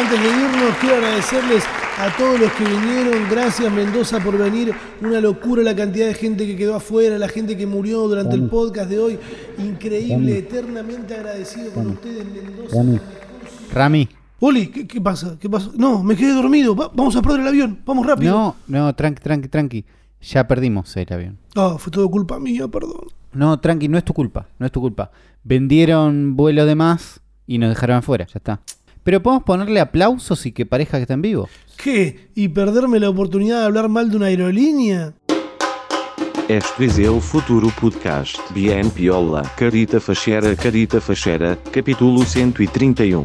Antes de irnos, quiero agradecerles a todos los que vinieron. Gracias, Mendoza, por venir. Una locura la cantidad de gente que quedó afuera, la gente que murió durante el podcast de hoy. Increíble, eternamente agradecido con ustedes, Mendoza. Rami. Oli, ¿qué, qué pasa? ¿Qué pasó? No, me quedé dormido. Va- vamos a perder el avión. Vamos rápido. No, no, tranqui, tranqui, tranqui. Ya perdimos el avión. Ah, fue todo culpa mía, perdón. No, tranqui, no es tu culpa, no es tu culpa. Vendieron vuelo de más y nos dejaron afuera, ya está. Pero podemos ponerle aplausos y que parezca que está en vivo. ¿Qué? ¿Y perderme la oportunidad de hablar mal de una aerolínea? Este é o futuro podcast. Bien Piola, Carita Fachera, Carita Fachera, capítulo 131.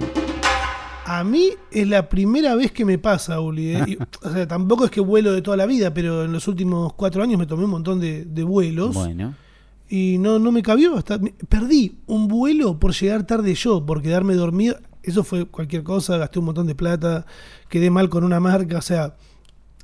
A mí es la primera vez que me pasa, Uli. ¿eh? Y, o sea, tampoco es que vuelo de toda la vida, pero en los últimos cuatro años me tomé un montón de, de vuelos Bueno, y no, no me cabió. Hasta, me- perdí un vuelo por llegar tarde yo, por quedarme dormido. Eso fue cualquier cosa, gasté un montón de plata, quedé mal con una marca, o sea,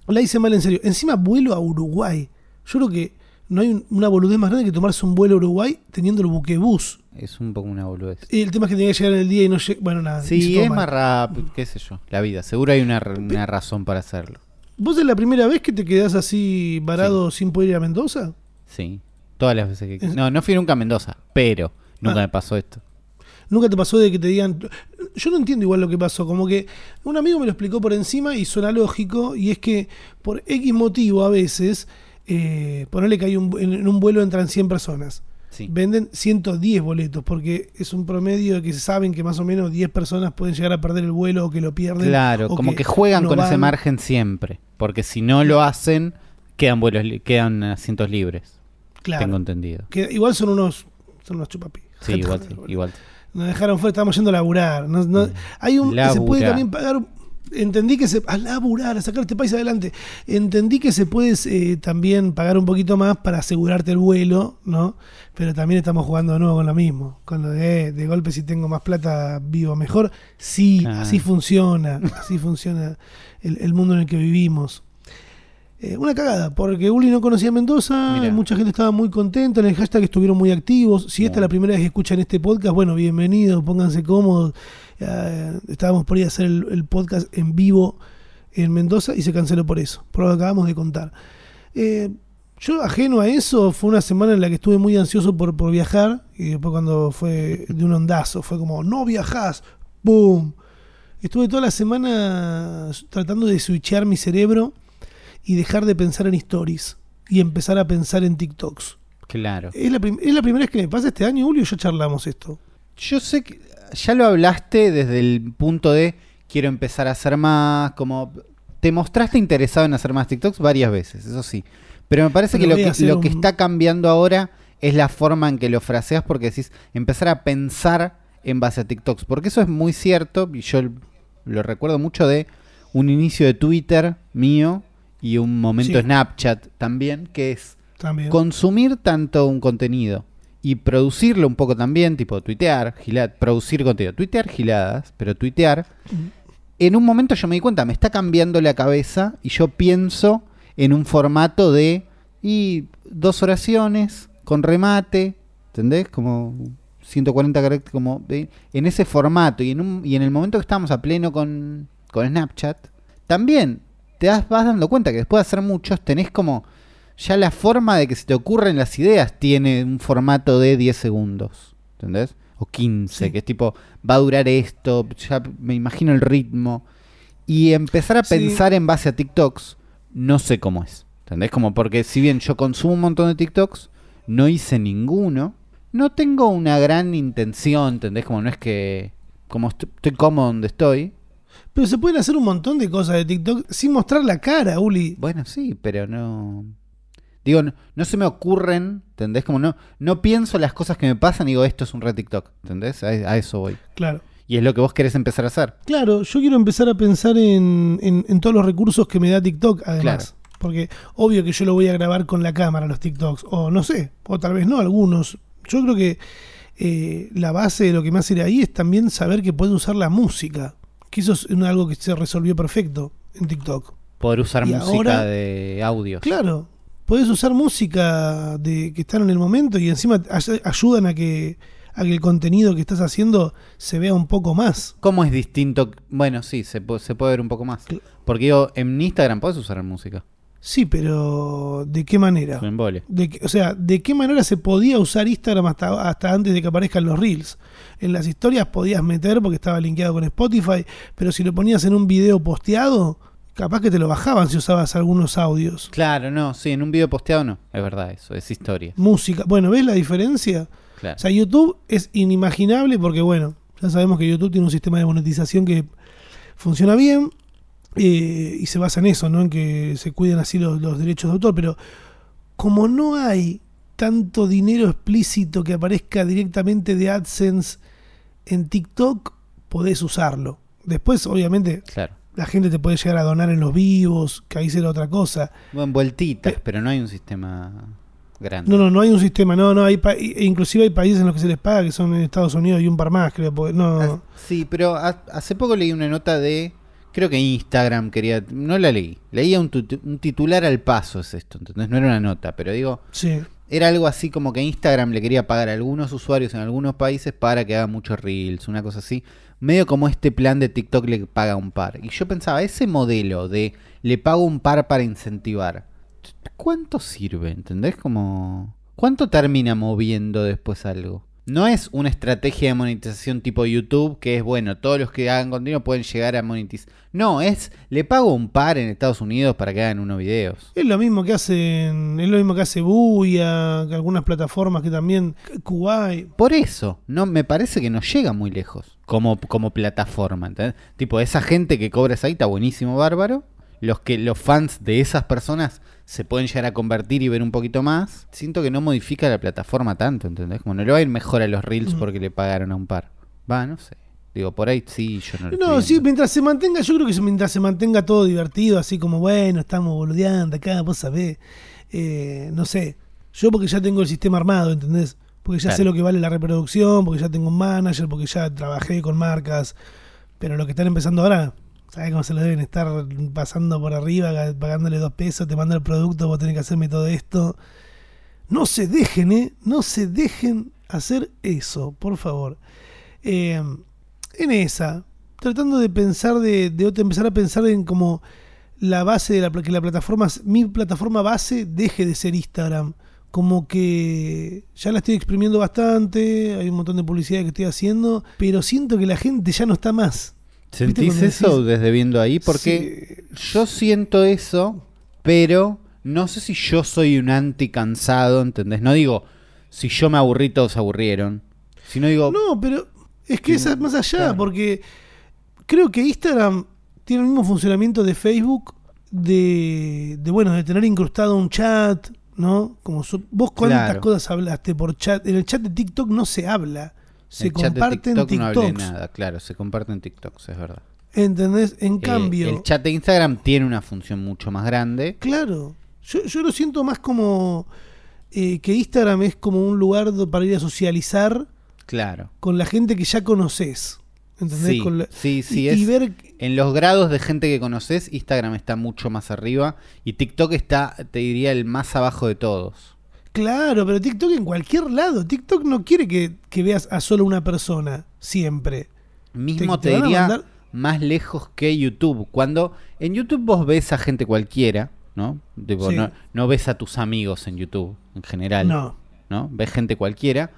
la hice mal en serio. Encima vuelo a Uruguay. Yo creo que no hay un- una boludez más grande que tomarse un vuelo a Uruguay teniendo el buquebús. es un poco una boludez. Y el tema es que tenía que llegar en el día y no llegué. Bueno, nada. Sí, es mal. más rápido, qué sé yo, la vida. Seguro hay una, una razón para hacerlo. ¿Vos es la primera vez que te quedás así varado sin poder ir a Mendoza? Sí, todas las veces que... No, no fui nunca a Mendoza, pero nunca Ah. me pasó esto. ¿Nunca te pasó de que te digan... Yo no entiendo igual lo que pasó, como que un amigo me lo explicó por encima y suena lógico, y es que por X motivo a veces, eh, ponerle que hay un, en, un vuelo entran 100 personas. Sí. Venden 110 boletos, porque es un promedio de que saben que más o menos 10 personas pueden llegar a perder el vuelo o que lo pierden. Claro, como que, juegan no con ese margen siempre. Porque si no lo hacen, quedan vuelos, quedan asientos libres. Claro. Tengo entendido. Que igual son unos, son unos chupapijas. Sí, igual, sí, igual. Nos dejaron fuera, estábamos yendo a laburar. No- no- hay un, se puede también pagar. Entendí que se. A laburar, a sacar este país adelante. Entendí que se puede eh, también pagar un poquito más para asegurarte el vuelo, ¿no? Pero también estamos jugando de nuevo con lo mismo. Con lo de, eh, de golpe, si tengo más plata, vivo mejor. Sí, Ah. así funciona. Así funciona el, el mundo en el que vivimos. Eh, una cagada, porque Uli no conocía Mendoza, Mirá. mucha gente estaba muy contenta, en el hashtag estuvieron muy activos. Si esta es la primera vez que escuchan este podcast, bueno, bienvenidos, pónganse cómodos. Eh, estábamos por ir a hacer el, el podcast en vivo en Mendoza y se canceló por eso, por lo que acabamos de contar. Eh, yo, ajeno a eso, fue una semana en la que estuve muy ansioso por, por viajar y después cuando fue de un ondazo, fue como, no viajás, ¡boom! Estuve toda la semana tratando de switchear mi cerebro y dejar de pensar en stories y empezar a pensar en TikToks. Claro. Es la, es la primera vez que me pasa este año, Julio, ya charlamos esto. Yo sé que ya lo hablaste desde el punto de quiero empezar a hacer más, como te mostraste interesado en hacer más TikToks varias veces, eso sí. Pero me parece Pero que lo que, lo que está cambiando ahora es la forma en que lo fraseas porque decís empezar a pensar en base a TikToks. Porque eso es muy cierto y yo lo recuerdo mucho de un inicio de Twitter mío y un momento Sí. Snapchat también, que es También. consumir tanto un contenido y producirlo un poco también, tipo tuitear, gila- producir contenido, tuitear giladas, pero tuitear, en un momento yo me di cuenta, me está cambiando la cabeza y yo pienso en un formato de y dos oraciones con remate, ¿entendés? Como 140 caracteres, como en ese formato y en, un, y en el momento que estamos a pleno con, con Snapchat, también te das, vas dando cuenta que después de hacer muchos tenés como ya la forma de que se te ocurren las ideas tiene un formato de 10 segundos, ¿entendés? O 15, Sí. que es tipo, va a durar esto, ya me imagino el ritmo. Y empezar a Sí. pensar en base a TikToks, no sé cómo es, ¿entendés? Como porque si bien yo consumo un montón de TikToks, no hice ninguno, no tengo una gran intención, ¿entendés? Como no es que, como est- estoy cómodo donde estoy, Pero se pueden hacer un montón de cosas de TikTok sin mostrar la cara, Uli. Bueno, sí, pero no. Digo, no, no se me ocurren, ¿entendés? Como no, no pienso las cosas que me pasan y digo, esto es un red TikTok, ¿entendés? A, a eso voy. Claro. Y es lo que vos querés empezar a hacer. Claro, yo quiero empezar a pensar en, en- en todos los recursos que me da TikTok, además. Claro. Porque obvio que yo lo voy a grabar con la cámara, los TikToks. O no sé, o tal vez no, algunos. Yo creo que eh, la base de lo que me hace ir ahí es también saber que puedo usar la música. Que eso es algo que se resolvió perfecto en TikTok. Poder usar Y música ahora- de audios. Claro, podés usar música de que están en el momento y encima ay- ayudan a que a que el contenido que estás haciendo se vea un poco más. ¿Cómo es distinto? Bueno, sí, se, se puede ver un poco más. Porque yo, en Instagram puedes usar música. Sí, pero ¿de qué manera? De o sea, ¿de qué manera se podía usar Instagram hasta, hasta antes de que aparezcan los Reels? En las historias podías meter porque estaba linkeado con Spotify, pero si lo ponías en un video posteado, capaz que te lo bajaban si usabas algunos audios. Claro, no, sí, en un video posteado no. Es verdad eso, es historia. Música. Bueno, ¿ves la diferencia? Claro. O sea, YouTube es inimaginable porque, bueno, ya sabemos que YouTube tiene un sistema de monetización que funciona bien eh, y se basa en eso, ¿no? En que se cuiden así los, los derechos de autor, pero como no hay tanto dinero explícito que aparezca directamente de AdSense en TikTok, podés usarlo. Después, obviamente, claro. la gente te puede llegar a donar en los vivos, que ahí será otra cosa. Bueno, vueltitas, Pe- pero no hay un sistema grande. No, no, no hay un sistema, no, no, hay pa- e inclusive hay países en los que se les paga, que son en Estados Unidos y un par más, creo, porque no... Ah, Sí, pero ha- hace poco leí una nota de. Creo que Instagram quería. No la leí. Leía un, un titular al paso, es esto. Entonces no era una nota, pero digo. Sí. Era algo así como que Instagram le quería pagar a algunos usuarios en algunos países para que hagan muchos reels, una cosa así. Medio como este plan de TikTok le paga un par. Y yo pensaba, ese modelo de le pago un par para incentivar, ¿cuánto sirve? ¿Entendés? Como... ¿Cuánto termina moviendo después algo? No es una estrategia de monetización tipo YouTube que es bueno, todos los que hagan contenido pueden llegar a monetizar. No, es le pago un par en Estados Unidos para que hagan unos videos. Es lo mismo que hacen, es lo mismo que hace Buya, que algunas plataformas que también, Kuwait. Por eso, no me parece que no llega muy lejos como, como plataforma. ¿entendés? Tipo, esa gente que cobra esa ahí está buenísimo, bárbaro. Los que los fans de esas personas se pueden llegar a convertir y ver un poquito más. Siento que no modifica la plataforma tanto, ¿entendés? Como no le va a ir mejor a los reels porque le pagaron a un par. Va, no sé. Digo, por ahí sí, yo no lo No, sí, mientras se mantenga, yo creo que mientras se mantenga todo divertido, así como, bueno, estamos boludeando acá, vos sabés, eh, no sé, yo porque ya tengo el sistema armado, ¿entendés? Porque ya sé lo que vale la reproducción, porque ya tengo un manager, porque ya trabajé con marcas, pero lo que están empezando ahora, ¿sabés cómo se lo deben estar pasando por arriba, pagándole dos pesos, te mando el producto, vos tenés que hacerme todo esto? No se dejen, ¿eh? No se dejen hacer eso, por favor. Eh, en esa, tratando de pensar de, de empezar a pensar en como la base de la que la plataforma, mi plataforma base deje de ser Instagram. Como que ya la estoy exprimiendo bastante, hay un montón de publicidad que estoy haciendo, pero siento que la gente ya no está más. ¿Viste ¿Sentís eso decís- desde viendo ahí? Porque Sí. yo siento eso, pero no sé si yo soy un anti cansado, ¿entendés? No digo, si yo me aburrí, todos se aburrieron. Sino digo, No, pero es que Sí, es más allá, claro. porque creo que Instagram tiene el mismo funcionamiento de Facebook, de, de, bueno, de tener incrustado un chat, ¿no? Como su- vos cuántas Claro. cosas hablaste por chat. En el chat de TikTok no se habla, se el comparten TikTok no hablé TikToks. nada, claro, se comparten TikToks, es verdad. ¿Entendés? En Eh, cambio, el chat de Instagram tiene una función mucho más grande. claro, yo, yo lo siento más como eh, que Instagram es como un lugar para ir a socializar Claro. con la gente que ya conoces. ¿Entendés? Sí, Con la- sí, sí, y, es- y ver En los grados de gente que conoces, Instagram está mucho más arriba y TikTok está, te diría, el más abajo de todos. Claro, pero TikTok en cualquier lado. TikTok no quiere que, que veas a solo una persona, siempre. Mismo Te- diría mandar- más lejos que YouTube. Cuando en YouTube vos ves a gente cualquiera, ¿no? Sí. no, no ves a tus amigos en YouTube en general, No. ¿no? Ves gente cualquiera,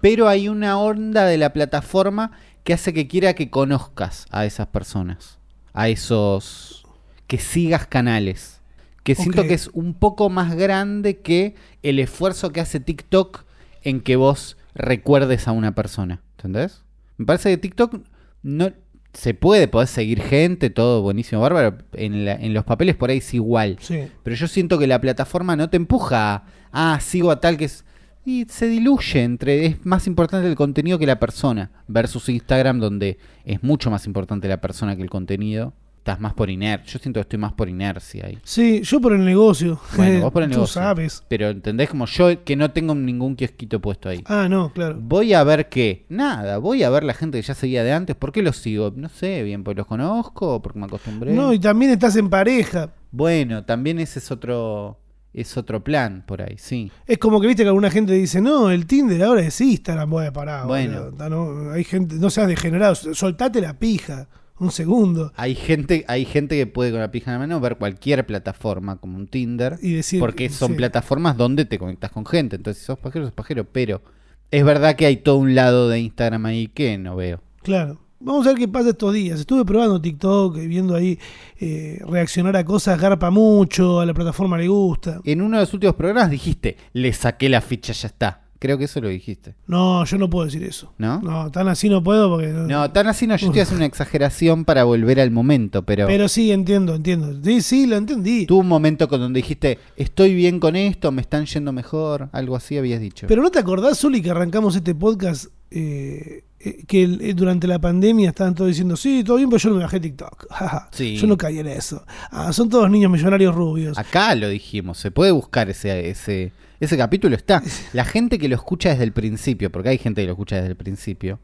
pero hay una onda de la plataforma que hace que quiera que conozcas a esas personas, a esos que sigas canales. Que siento que es un poco más grande que el esfuerzo que hace TikTok en que vos recuerdes a una persona. ¿Entendés? Me parece que TikTok no se puede, podés seguir gente, todo buenísimo, bárbaro. En, la- en los papeles por ahí es igual. Sí. Pero yo siento que la plataforma no te empuja a, ah, sigo a tal que es... Y se diluye entre... Es más importante el contenido que la persona. Versus Instagram donde es mucho más importante la persona que el contenido. Estás más por inercia. Yo siento que estoy más por inercia ahí. Sí, yo por el negocio. Bueno, vos por el Tú negocio. sabes. Pero entendés como yo que no tengo ningún kiosquito puesto ahí. Ah, no, claro. Voy a ver qué. Nada, voy a ver la gente que ya seguía de antes. ¿Por qué los sigo? No sé, bien, porque los conozco, porque me acostumbré. No, y también estás en pareja. Bueno, también ese es otro es otro plan por ahí, sí. Es como que viste que alguna gente dice, no, el Tinder ahora es Instagram, voy a parar. Bueno. boludo. No, hay gente, no seas degenerado, soltate la pija, un segundo. Hay gente, hay gente que puede con la pija en la mano ver cualquier plataforma como un Tinder, Y decir, porque son sí. plataformas donde te conectas con gente. Entonces, si sos pajero, sos pajero. Pero es verdad que hay todo un lado de Instagram ahí que no veo. Claro. Vamos a ver qué pasa estos días. Estuve probando TikTok, y viendo ahí eh, reaccionar a cosas, garpa mucho, a la plataforma le gusta. En uno de los últimos programas dijiste, le saqué la ficha, ya está. Creo que eso lo dijiste. No, yo no puedo decir eso. ¿No? No, tan así no puedo porque... No, tan así no, yo estoy haciendo una exageración para volver al momento, pero, Pero sí, entiendo, entiendo. Sí, sí, lo entendí. tuvo un momento con donde dijiste, estoy bien con esto, me están yendo mejor, algo así habías dicho. Pero ¿no te acordás, Zuli, que arrancamos este podcast eh, eh, que el- eh, durante la pandemia estaban todos diciendo, sí, todo bien, pero yo no me bajé TikTok. Sí. Yo no caí en eso. Ah, son todos niños millonarios rubios. Acá lo dijimos, se puede buscar ese, ese, ese capítulo, está. La gente que lo escucha desde el principio, porque hay gente que lo escucha desde el principio,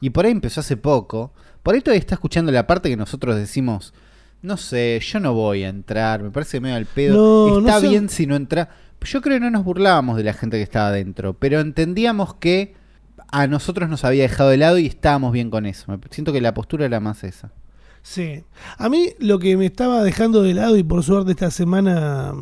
y por ahí empezó hace poco, por ahí todavía está escuchando la parte que nosotros decimos, no sé, yo no voy a entrar, me parece medio al pedo, No, no está sé. bien si no entra. Yo creo que no nos burlábamos de la gente que estaba adentro, pero entendíamos que a nosotros nos había dejado de lado y estábamos bien con eso. Me siento que la postura era más esa. Sí. A mí lo que me estaba dejando de lado y por suerte esta semana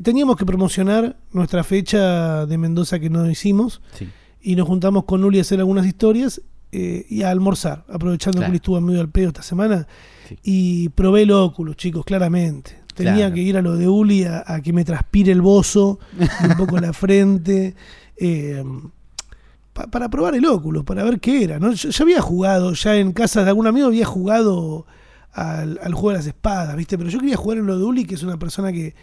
teníamos que promocionar nuestra fecha de Mendoza que no hicimos Sí. y nos juntamos con Uli a hacer algunas historias eh, y a almorzar, aprovechando Claro. que Uli estuvo medio al pedo esta semana Sí. y probé el óculos, chicos, claramente. Tenía Claro. que ir a lo de Uli a, a que me transpire el bozo, y un poco la frente, eh, pa- para probar el óculos, para ver qué era. ¿no? Yo, yo había jugado, ya en casa de algún amigo había jugado al, al juego de las espadas, ¿viste? Pero yo quería jugar en lo de Uli, que es una persona que,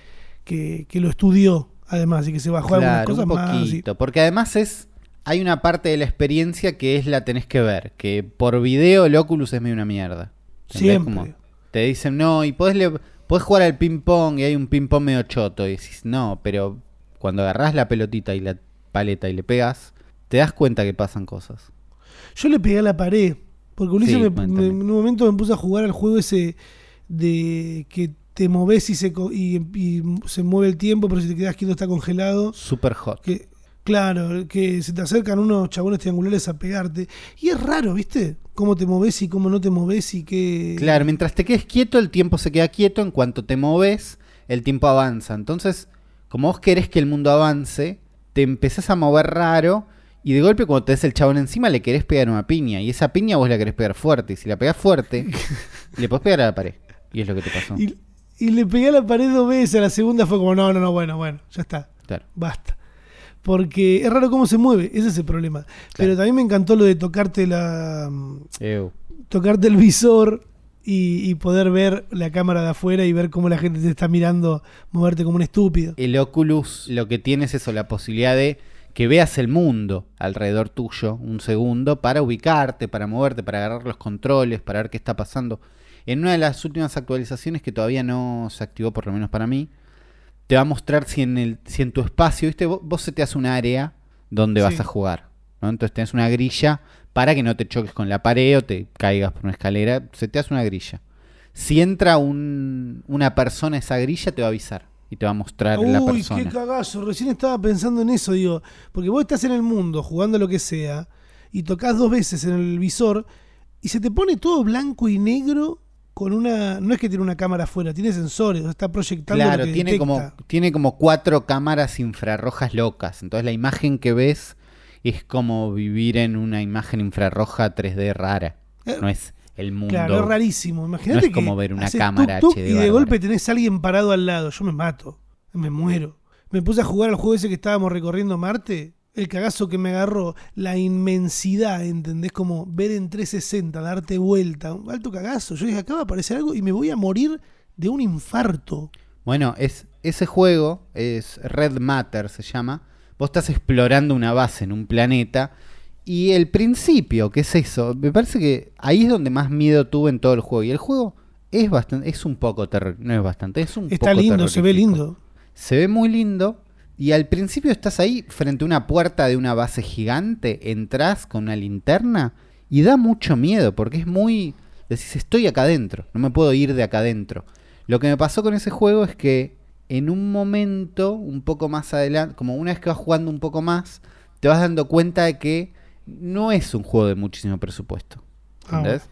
que, que lo estudió, además, y que se bajó algunas Claro, cosas un más. poquito. Porque además es. Hay una parte de la experiencia que es la tenés que ver. Que por video el Oculus es medio una mierda. Siempre. Como te dicen, no, y podés, le- podés jugar al ping-pong y hay un ping-pong medio choto. Y decís, no, pero cuando agarrás la pelotita y la paleta y le pegas, te das cuenta que pasan cosas. Yo le pegué a la pared. Porque Ulises Sí, me- en un momento me puse a jugar al juego ese de que te moves y se, y, y se mueve el tiempo, pero si te quedas quieto está congelado. Super hot. Que, claro, que se te acercan unos chabones triangulares a pegarte. Y es raro, ¿viste? Cómo te moves y cómo no te moves y qué. Claro, mientras te quedes quieto, el tiempo se queda quieto. En cuanto te moves, el tiempo avanza. Entonces, como vos querés que el mundo avance, te empezás a mover raro. Y de golpe, cuando te des el chabón encima, le querés pegar una piña. Y esa piña vos la querés pegar fuerte. Y si la pegás fuerte, le podés pegar a la pared. Y es lo que te pasó. Y, y le pegué a la pared dos veces. A la segunda fue como, no, no, no, bueno, bueno, ya está. Claro. Basta. Porque es raro cómo se mueve, ese es el problema. Pero también me encantó lo de tocarte la. Ew. tocarte el visor y, y poder ver la cámara de afuera y ver cómo la gente te está mirando moverte como un estúpido. El Oculus lo que tiene es eso, la posibilidad de que veas el mundo alrededor tuyo un segundo para ubicarte, para moverte, para agarrar los controles, para ver qué está pasando. En una de las últimas actualizaciones que todavía no se activó, por lo menos para mí, te va a mostrar si en, el, si en tu espacio, ¿viste? Vos, vos se te hace un área donde vas a jugar. ¿no? Entonces tenés una grilla para que no te choques con la pared o te caigas por una escalera. Se te hace una grilla. Si entra un- una persona a esa grilla, te va a avisar y te va a mostrar la Uy, persona. qué cagazo. Recién estaba pensando en eso, digo. Porque vos estás en el mundo jugando lo que sea y tocas dos veces en el visor y se te pone todo blanco y negro con una. No es que tiene una cámara afuera, tiene sensores, está proyectando. Claro, lo que tiene detecta. como, tiene como cuatro cámaras infrarrojas locas. Entonces la imagen que ves es como vivir en una imagen infrarroja 3D rara. Eh, No es el mundo. Claro, es rarísimo. Imagínate No es que como ver una cámara HD y de golpe tenés a alguien parado al lado. Yo me mato, me muero. Me puse a jugar al juego ese que estábamos recorriendo Marte. El cagazo que me agarró, la inmensidad, ¿entendés? Como ver en 360, darte vuelta. Un alto cagazo. Yo dije, acá va a aparecer algo y me voy a morir de un infarto. Bueno, es, ese juego es Red Matter, se llama. Vos estás explorando una base en un planeta. Y el principio, ¿qué es eso? Me parece que ahí es donde más miedo tuve en todo el juego. Y el juego es bastante, es un poco terror, no es bastante, es un Está poco lindo, se ve lindo. Se ve muy lindo. Y al principio estás ahí frente a una puerta de una base gigante, entras con una linterna y da mucho miedo porque es muy... Decís, estoy acá adentro, no me puedo ir de acá adentro. Lo que me pasó con ese juego es que en un momento, un poco más adelante, como una vez que vas jugando un poco más, te vas dando cuenta de que no es un juego de muchísimo presupuesto. Ah, ¿Entendés?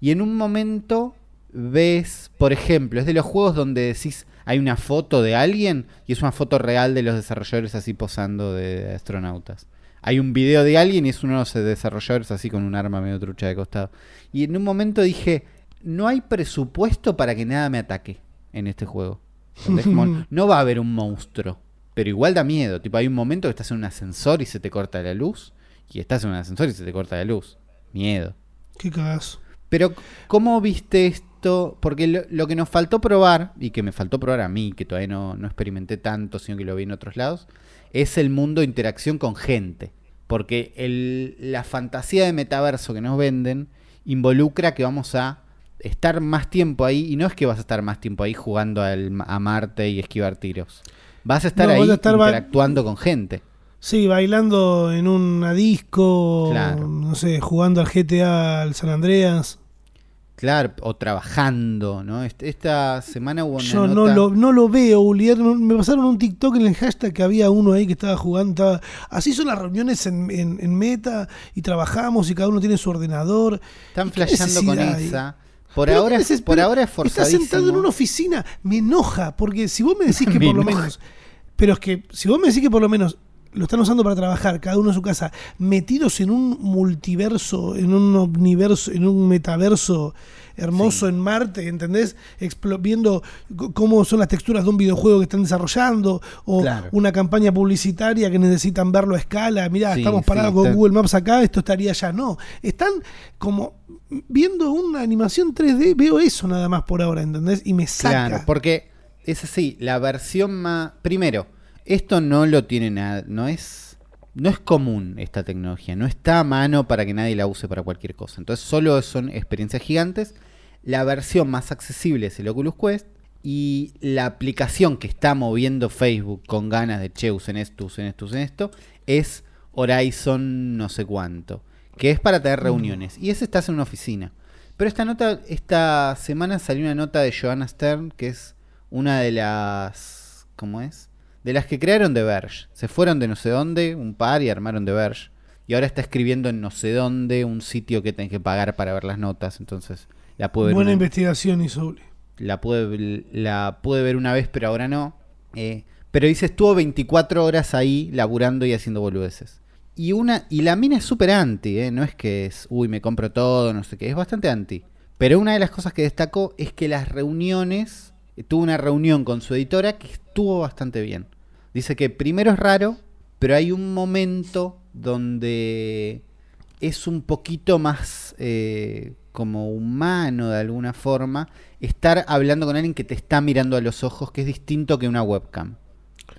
Y en un momento ves, por ejemplo, es de los juegos donde decís, hay una foto de alguien y es una foto real de los desarrolladores así posando de astronautas. Hay un video de alguien y es uno de los desarrolladores así con un arma medio trucha de costado. Y en un momento dije, no hay presupuesto para que nada me ataque en este juego. No va a haber un monstruo, pero igual da miedo. Tipo, hay un momento que estás en un ascensor y se te corta la luz. Y estás en un ascensor y se te corta la luz. Miedo. Qué cagazo. Pero, ¿cómo viste esto? Porque lo, lo que nos faltó probar, y que me faltó probar a mí, que todavía no, no experimenté tanto, sino que lo vi en otros lados, es el mundo de interacción con gente. Porque el- la fantasía de metaverso que nos venden involucra que vamos a estar más tiempo ahí, y no es que vas a estar más tiempo ahí jugando al- a Marte y esquivar tiros. Vas a estar No, ahí a estar interactuando con gente. Sí, bailando en una disco, Claro. no sé, jugando al GTA, al San Andreas. Claro, o trabajando, ¿no? Esta semana hubo una Yo no lo, no lo veo, Ulier. Me pasaron un TikTok en el hashtag que había uno ahí que estaba jugando. estaba- así son las reuniones en, en- en Meta y trabajamos y cada uno tiene su ordenador. Están ¿Y qué flasheando con esa. Por Pero ahora, es, por ahora es Estás forzadísimo. sentado en una oficina, me enoja, porque si vos me decís que Me por lo menos, pero es que si vos me decís que por lo menos lo están usando para trabajar, cada uno en su casa, metidos en un multiverso, en un omniverso, en un metaverso hermoso Sí. en Marte, ¿entendés? Explo- viendo cómo son las texturas de un videojuego que están desarrollando, o Claro. una campaña publicitaria que necesitan verlo a escala, mirá, Sí, estamos sí, parados con está- Google Maps acá, esto estaría allá, no. Están como viendo una animación 3D, veo eso nada más por ahora, ¿entendés? Y me saca. Claro, porque es así, la versión más... Primero, esto no lo tiene nada, no es... No es común esta tecnología, no está a mano para que nadie la use para cualquier cosa. Entonces solo son experiencias gigantes. La versión más accesible es el Oculus Quest. Y la aplicación que está moviendo Facebook con ganas de, che, usen esto, usen esto, usen esto, es Horizon no sé cuánto. Que es para tener reuniones. Y ese estás en una oficina. Pero esta nota, esta semana salió una nota de Joanna Stern, que es una de las. ¿Cómo es? De las que crearon The Verge. Se fueron de no sé dónde, un par, y armaron The Verge. Y ahora está escribiendo en no sé dónde un sitio que tenés que pagar para ver las notas. Entonces la pude ver, Buena una, investigación, Isouli. la pude, la pude ver una vez, pero ahora no. Eh, pero dice, estuvo 24 horas ahí laburando y haciendo boludeces. Y una y la mina es súper anti, ¿eh? no es que es, uy, me compro todo, no sé qué, es bastante anti. Pero una de las cosas que destacó es que las reuniones, tuvo una reunión con su editora que estuvo bastante bien. Dice que primero es raro, pero hay un momento donde es un poquito más eh, como humano de alguna forma estar hablando con alguien que te está mirando a los ojos, que es distinto que una webcam.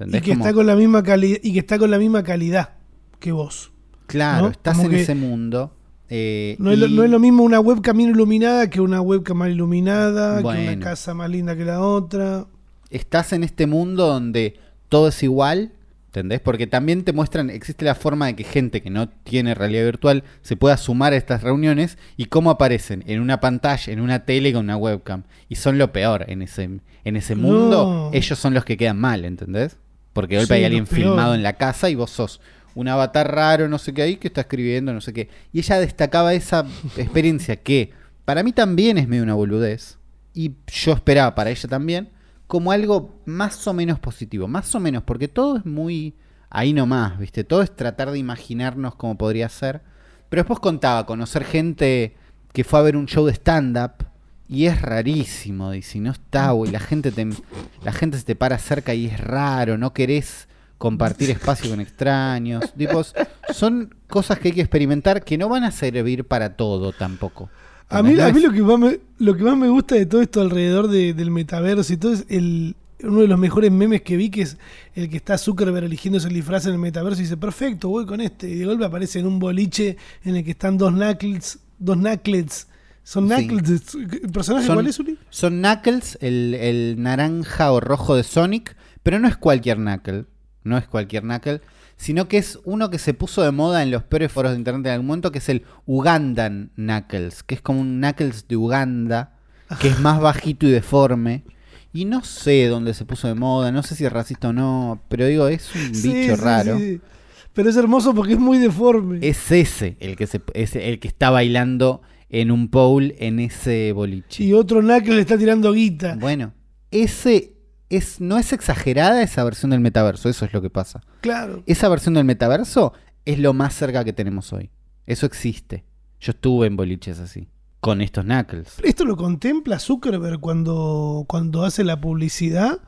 Y que Como- está con la misma calidad y que está con la misma calidad que vos. Claro, ¿no? estás Como en que ese mundo. Eh, No es, lo, no es lo mismo una webcam bien iluminada que una webcam mal iluminada, que una casa más linda que la otra. estás en este mundo donde todo es igual, ¿entendés? Porque también te muestran, existe la forma de que gente que no tiene realidad virtual se pueda sumar a estas reuniones y cómo aparecen en una pantalla, en una tele con una webcam. Y son lo peor en ese, en ese No. mundo. Ellos son los que quedan mal, ¿entendés? Porque de golpe Sí, hay alguien filmado en la casa y vos sos un avatar raro, no sé qué ahí, que está escribiendo, no sé qué. Y ella destacaba esa experiencia que para mí también es medio una boludez. Y yo esperaba para ella también como algo más o menos positivo. Más o menos, porque todo es muy ahí nomás, ¿viste? Todo es tratar de imaginarnos cómo podría ser. Pero después contaba conocer gente que fue a ver un show de stand-up. Y es rarísimo, dice, no está, güey. La gente, te, la gente se te para cerca y es raro, no querés compartir espacio con extraños. Tipos, son cosas que hay que experimentar que no van a servir para todo tampoco. A mí, a lo, que más me, lo que más me gusta de todo esto alrededor de- del metaverso y todo es el, uno de los mejores memes que vi, que es el que está Zuckerberg eligiéndose el disfraz en el metaverso y dice, perfecto, voy con este. Y de golpe aparece en un boliche en el que están dos knuckles, dos knucklets. ¿Son Sí. knuckles? ¿El personaje Son- cuál es, Uli? Son Knuckles, el, el naranja o rojo de Sonic, pero no es cualquier Knuckle, no es cualquier Knuckle, sino que es uno que se puso de moda en los peores foros de internet en algún momento, que es el Ugandan Knuckles, que es como un Knuckles de Uganda, que es más bajito y deforme, Y no sé dónde se puso de moda, no sé si es racista o no, pero digo, es un Sí, bicho sí, raro. sí. Pero es hermoso porque es muy deforme. Es ese el que se, es el que está bailando en un pole en ese boliche. Y otro Knuckles le está tirando guita. Bueno, ese es no es exagerada esa versión del metaverso, eso es lo que pasa. Claro. Esa versión del metaverso es lo más cerca que tenemos hoy. Eso existe. Yo estuve en boliches así, con estos knuckles. ¿Esto lo contempla Zuckerberg cuando, cuando hace la publicidad?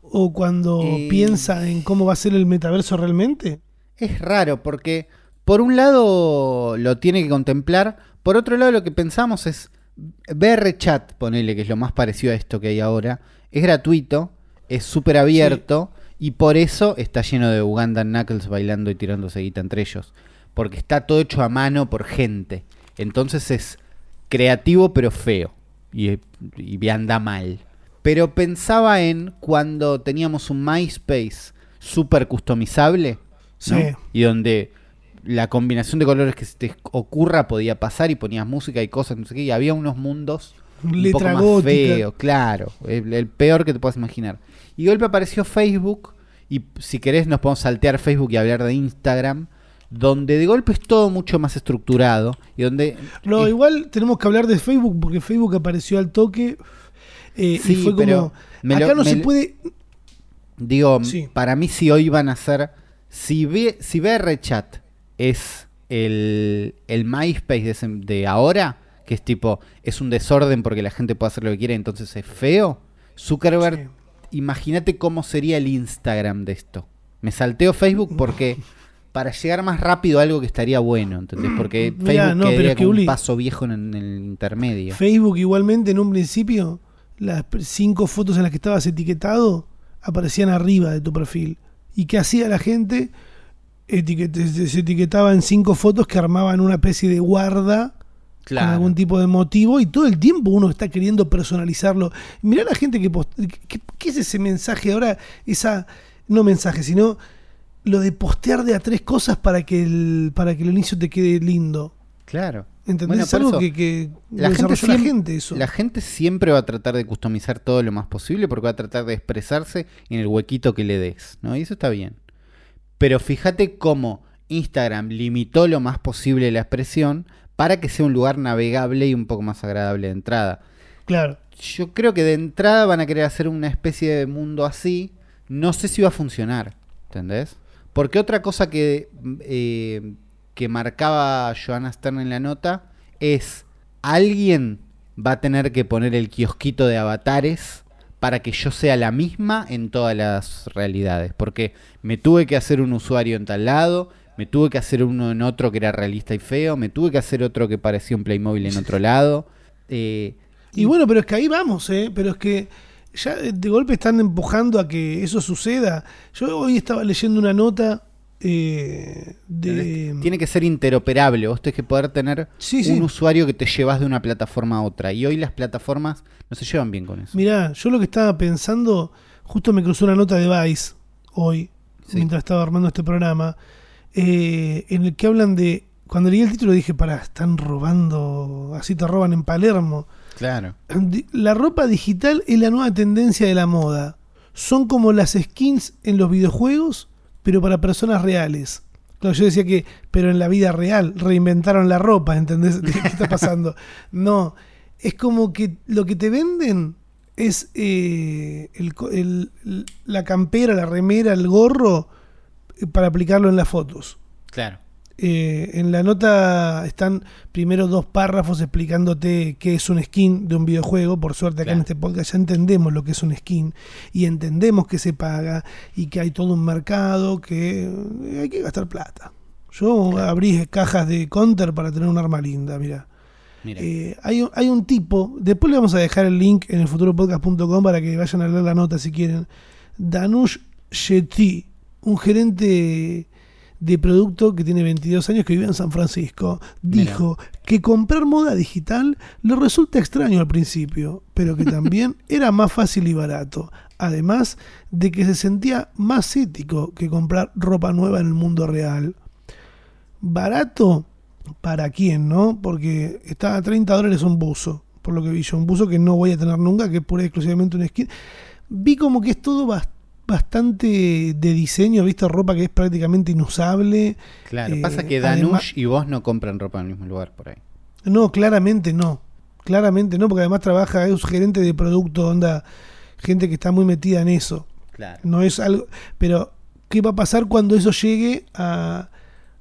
¿O cuando Eh. piensa en cómo va a ser el metaverso realmente? Es raro porque por un lado lo tiene que contemplar, por otro lado lo que pensamos es VR Chat, ponele que es lo más parecido a esto que hay ahora, es gratuito, es súper abierto y por eso está lleno de Ugandan Knuckles bailando y tirándose guita entre ellos, porque está todo hecho a mano por gente. Entonces es creativo pero feo y, y anda mal. Pero pensaba en cuando teníamos un MySpace súper customizable ¿no? Sí. Y donde la combinación de colores que se te ocurra podía pasar y ponías música y cosas, no sé qué, y había unos mundos un poco más feos, claro, el, el peor que te puedas imaginar. Y de golpe apareció Facebook, y si querés nos podemos saltear Facebook y hablar de Instagram, donde de golpe es todo mucho más estructurado, y donde... No, es- igual tenemos que hablar de Facebook porque Facebook apareció al toque eh, Sí, y fue pero como... acá lo- no se lo- puede... Digo, Sí. para mí si hoy van a ser, si, ve, si VR Chat es el, el MySpace de ahora, que es tipo, es un desorden porque la gente puede hacer lo que quiere, entonces es feo, Zuckerberg, imagínate cómo sería el Instagram de esto. Me salteo Facebook porque para llegar más rápido a algo que estaría bueno, ¿entendés? Porque Mirá, Facebook no, pero quedaría es que, como un paso viejo en, en el intermedio. Facebook igualmente en un principio, las cinco fotos en las que estabas etiquetado aparecían arriba de tu perfil. ¿Y qué hacía la gente? Se etiquetaba en cinco fotos que armaban una especie de guarda con algún tipo de motivo y todo el tiempo uno está queriendo personalizarlo. Mirá la gente que, post- ¿qué, es ese mensaje ahora? Esa, no mensaje, sino lo de postear de a tres cosas para que el, para que el inicio te quede lindo. Claro. ¿Entendés? Bueno, es algo eso, que, que la gente, desarrolló la siem- gente eso. la gente siempre va a tratar de customizar todo lo más posible porque va a tratar de expresarse en el huequito que le des, ¿no? Y eso está bien. Pero fíjate cómo Instagram limitó lo más posible la expresión para que sea un lugar navegable y un poco más agradable de entrada. Claro. Yo creo que de entrada van a querer hacer una especie de mundo así. No sé si va a funcionar, ¿entendés? Porque otra cosa que, eh, que marcaba Joanna Stern en la nota es alguien va a tener que poner el kiosquito de avatares para que yo sea la misma en todas las realidades. Porque me tuve que hacer un usuario en tal lado, me tuve que hacer uno en otro que era realista y feo, me tuve que hacer otro que parecía un Playmobil en otro lado. Eh, Y bueno, pero es que ahí vamos, ¿eh? Pero es que ya de golpe están empujando a que eso suceda. Yo hoy estaba leyendo una nota eh, de... Tiene que ser interoperable. Vos tenés que poder tener Sí, sí. un usuario que te llevas de una plataforma a otra. Y hoy las plataformas no se llevan bien con eso. Mirá, yo lo que estaba pensando, justo me cruzó una nota de Vice hoy, Sí. mientras estaba armando este programa, eh, en el que hablan de... Cuando leí el título dije, para, están robando, así te roban en Palermo. Claro. La ropa digital es la nueva tendencia de la moda. Son como las skins en los videojuegos, pero para personas reales. Claro, yo decía que, pero en la vida real, reinventaron la ropa, ¿entendés? ¿Qué está pasando? No, es como que lo que te venden es eh, el la campera, la remera, el gorro, para aplicarlo en las fotos. Claro. Eh, en la nota están primero dos párrafos explicándote qué es un skin de un videojuego. Por suerte acá en este podcast ya entendemos lo que es un skin y entendemos que se paga y que hay todo un mercado que eh, hay que gastar plata. Yo abrí cajas de counter para tener un arma linda, mira. Eh, hay, un- hay un tipo, después le vamos a dejar el link en el futuropodcast.com para que vayan a leer la nota si quieren. Danush Shetty, un gerente de producto que tiene 22 años que vive en San Francisco, dijo que comprar moda digital le resulta extraño al principio, pero que también era más fácil y barato. Además de que se sentía más ético que comprar ropa nueva en el mundo real. Barato para quién, ¿no? Porque está a 30 dólares un buzo, por lo que vi yo. Un buzo que no voy a tener nunca, que es pura y exclusivamente un skin. Vi como que es todo bas- bastante de diseño, ¿viste? Ropa que es prácticamente inusable. Claro, Eh, pasa que además- Danush y vos no compran ropa en el mismo lugar por ahí. No, claramente no. Claramente no, porque además trabaja, es gerente de producto, onda, gente que está muy metida en eso. Claro. No es algo. Pero, ¿qué va a pasar cuando eso llegue a,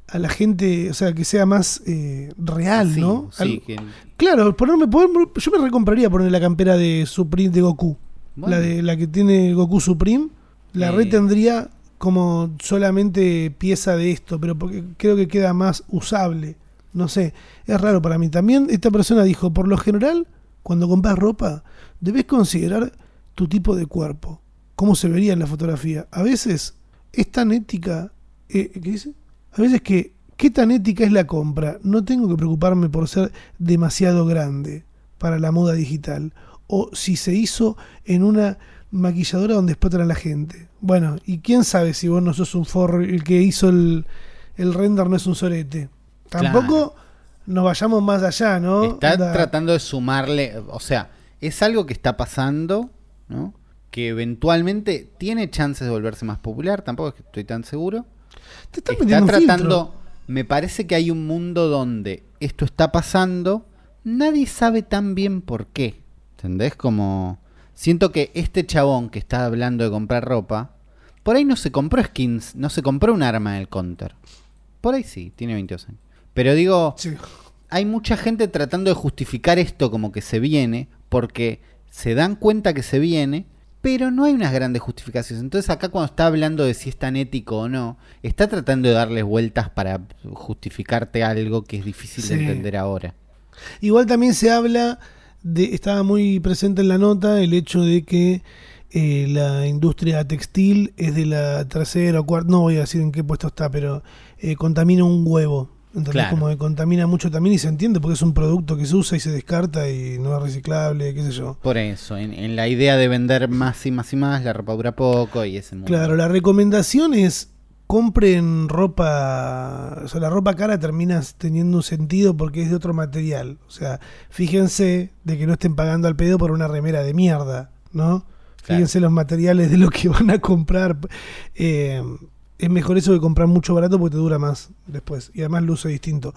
a la gente? O sea, que sea más eh, real, Sí, ¿no? sí, que- Claro, ponerme, poner- yo me recompraría poner la campera de Supreme de Goku. Bueno. La de la que tiene Goku Supreme. La Eh. retendría como solamente pieza de esto, pero porque creo que queda más usable. No sé, es raro para mí. También esta persona dijo, por lo general, cuando compras ropa, debes considerar tu tipo de cuerpo, cómo se vería en la fotografía. A veces es tan ética, eh, ¿qué dice? A veces que, ¿qué tan ética es la compra? No tengo que preocuparme por ser demasiado grande para la moda digital. O si se hizo en una maquilladora donde explotan a la gente. Bueno, y quién sabe si vos no sos un forro, el que hizo el, el render no es un sorete. Tampoco nos vayamos más allá, ¿no? Está tratando de sumarle, o sea, es algo que está pasando, ¿no? Que eventualmente tiene chances de volverse más popular, tampoco es que estoy tan seguro. Te Está un tratando, filtro. me parece que hay un mundo donde esto está pasando, nadie sabe tan bien por qué. ¿Entendés? Como siento que este chabón que está hablando de comprar ropa, por ahí no se compró skins, no se compró un arma del counter. Por ahí sí, tiene 22 años. Pero digo, Sí. hay mucha gente tratando de justificar esto como que se viene, porque se dan cuenta que se viene, pero no hay unas grandes justificaciones. Entonces acá cuando está hablando de si es tan ético o no, está tratando de darles vueltas para justificarte algo que es difícil de entender ahora. Igual también se habla de, estaba muy presente en la nota el hecho de que eh, la industria textil es de la tercera o cuarta, no voy a decir en qué puesto está, pero eh, contamina un huevo. Claro. Como que contamina mucho también y se entiende porque es un producto que se usa y se descarta y no es reciclable, qué sé yo. Por eso, en, en la idea de vender más y más y más, la ropa dura poco y ese mundo. Claro, la recomendación es compren ropa, o sea, la ropa cara termina teniendo un sentido porque es de otro material. O sea, fíjense de que no estén pagando al pedo por una remera de mierda, ¿no? Claro. Fíjense los materiales de lo que van a comprar. Eh, es mejor eso que comprar mucho barato porque te dura más después y además luce distinto.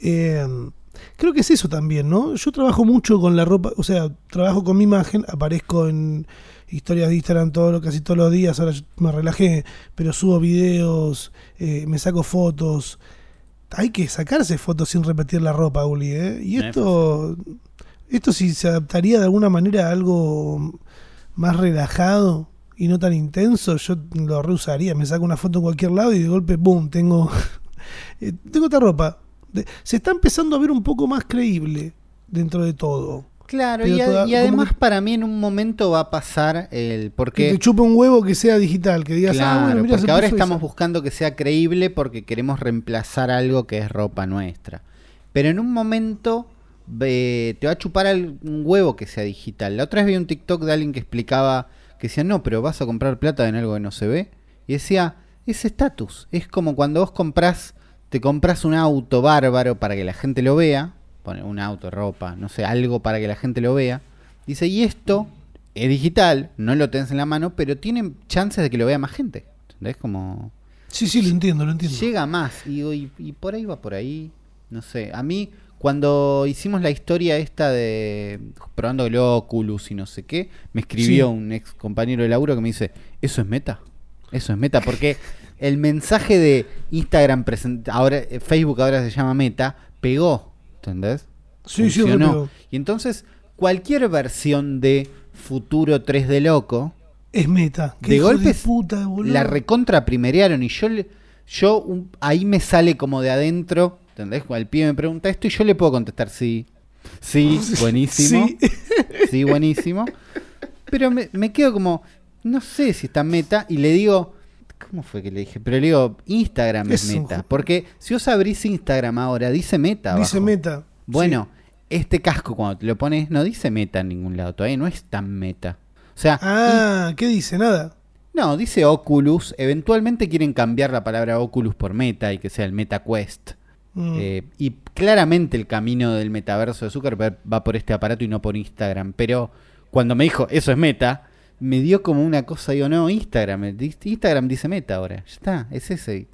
Eh, creo que es eso también, ¿no? Yo trabajo mucho con la ropa, o sea, trabajo con mi imagen, aparezco en historias de Instagram todo, casi todos los días, ahora me relajé, pero subo videos, eh, me saco fotos. Hay que sacarse fotos sin repetir la ropa, Uli, ¿eh? Y es esto, esto si se adaptaría de alguna manera a algo más relajado y no tan intenso, yo lo reusaría. Me saco una foto en cualquier lado y de golpe, boom, tengo, eh, tengo esta ropa. De- se está empezando a ver un poco más creíble dentro de todo. Claro, y, toda- además que- para mí en un momento va a pasar el... Que Porque te chupe un huevo que sea digital, que digas, Claro, ah, bueno, porque ahora estamos esa". buscando que sea creíble porque queremos reemplazar algo que es ropa nuestra. Pero en un momento te va a chupar un huevo que sea digital. La otra vez vi un TikTok de alguien que explicaba que decía, no, pero vas a comprar plata en algo que no se ve. Y decía, es estatus. Es como cuando vos compras, te compras un auto bárbaro para que la gente lo vea. Pone un auto, ropa, no sé, algo para que la gente lo vea. Dice, y esto es digital, no lo tenés en la mano, pero tiene chances de que lo vea más gente. ¿Entendés? Como Sí, sí, lo entiendo, lo entiendo. llega más. Y, digo, y, y por ahí va por ahí. No sé. A mí, cuando hicimos la historia esta de probando el Oculus y no sé qué, me escribió Sí. un ex compañero de laburo que me dice, ¿eso es meta? Eso es meta. Porque el mensaje de Instagram, present- ahora eh, Facebook ahora se llama meta, pegó. ¿Entendés? Sí, sí, Funcionó. re pegó. Y entonces, cualquier versión de futuro 3D loco, Es meta. Qué de golpe la recontra primerearon y yo le- yo un- ahí me sale como de adentro, ¿entendés? El pibe me pregunta esto y yo le puedo contestar sí. Sí, buenísimo. Sí. Sí, buenísimo. Pero me, me quedo como, no sé si está meta y le digo, ¿cómo fue que le dije? Pero le digo, Instagram es, meta. Porque si vos abrís Instagram ahora, dice meta. Dice abajo. meta. Bueno, este casco cuando te lo pones no dice meta en ningún lado, todavía no es tan meta. O sea, Ah, ¿qué dice? Nada. no, dice Oculus. Eventualmente quieren cambiar la palabra Oculus por Meta y que sea el Meta Quest. Mm. Eh, y claramente el camino del metaverso de Zuckerberg va por este aparato y no por Instagram. Pero cuando me dijo, eso es meta, me dio como una cosa, digo, no, Instagram. eh, Instagram dice meta ahora. Ya está, es ese.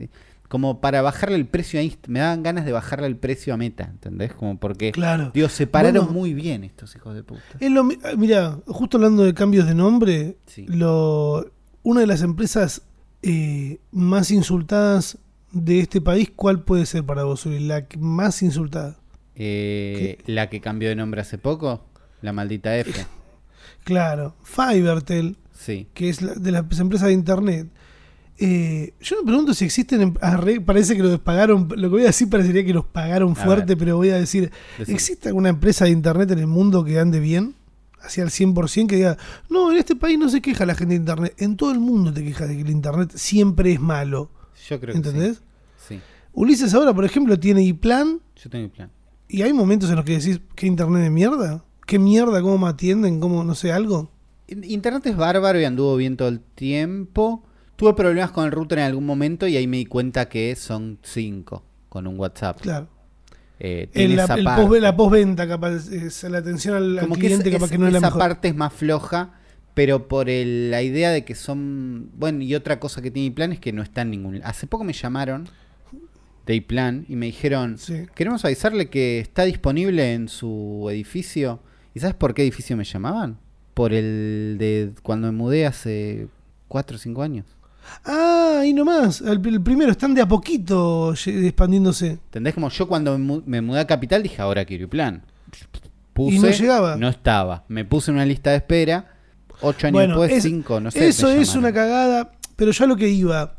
Como para bajarle el precio a Instagram. Me daban ganas de bajarle el precio a meta, ¿entendés? Como porque, Claro. digo, separaron Bueno. muy bien estos hijos de puta. Es lo ah, mira, justo hablando de cambios de nombre, Sí. lo, una de las empresas eh, más insultadas de este país, ¿cuál puede ser para vos, Uri? La más insultada. Eh, la que cambió de nombre hace poco, la maldita F. Claro, Fivertel, Sí. que es la- de las empresas de internet. Eh, yo me pregunto si existen, em- arre- parece que los pagaron, lo que voy a decir parecería que los pagaron A fuerte, ver. pero voy a decir. ¿existe alguna empresa de internet en el mundo que ande bien? Hacia el 100% que diga, no, en este país no se queja la gente de internet, en todo el mundo te quejas de que el internet siempre es malo, Yo creo que sí. Sí, Ulises ahora, por ejemplo, tiene iPlan yo tengo mi plan. y hay momentos en los que decís, ¿qué internet de mierda? ¿Qué mierda? ¿Cómo me atienden? ¿Cómo, no sé, algo? In- Internet es bárbaro y anduvo bien todo el tiempo. Tuve problemas con el router en algún momento y ahí me di cuenta que son cinco con un WhatsApp. Claro. Eh, El, la, el post- la postventa, capaz, es la atención al, al Como que cliente, es- capaz es- que no es la esa parte es más floja, pero por el- la idea de que son... Bueno, y otra cosa que tiene plan es que no está en ningún... Hace poco me llamaron de plan y me dijeron, Sí. queremos avisarle que está disponible en su edificio. ¿Y sabes por qué edificio me llamaban? Por el de cuando me mudé hace 4 o 5 años. Ah, ahí nomás. El, el primero, están de a poquito expandiéndose. ¿Entendés? Como yo cuando me mu- me mudé a Capital dije, ahora quiero plan. Puse, Y no llegaba. No estaba. Me puse en una lista de espera. Ocho años Bueno, después, es- cinco, no sé. Eso es llamaron. una cagada, pero yo a lo que iba.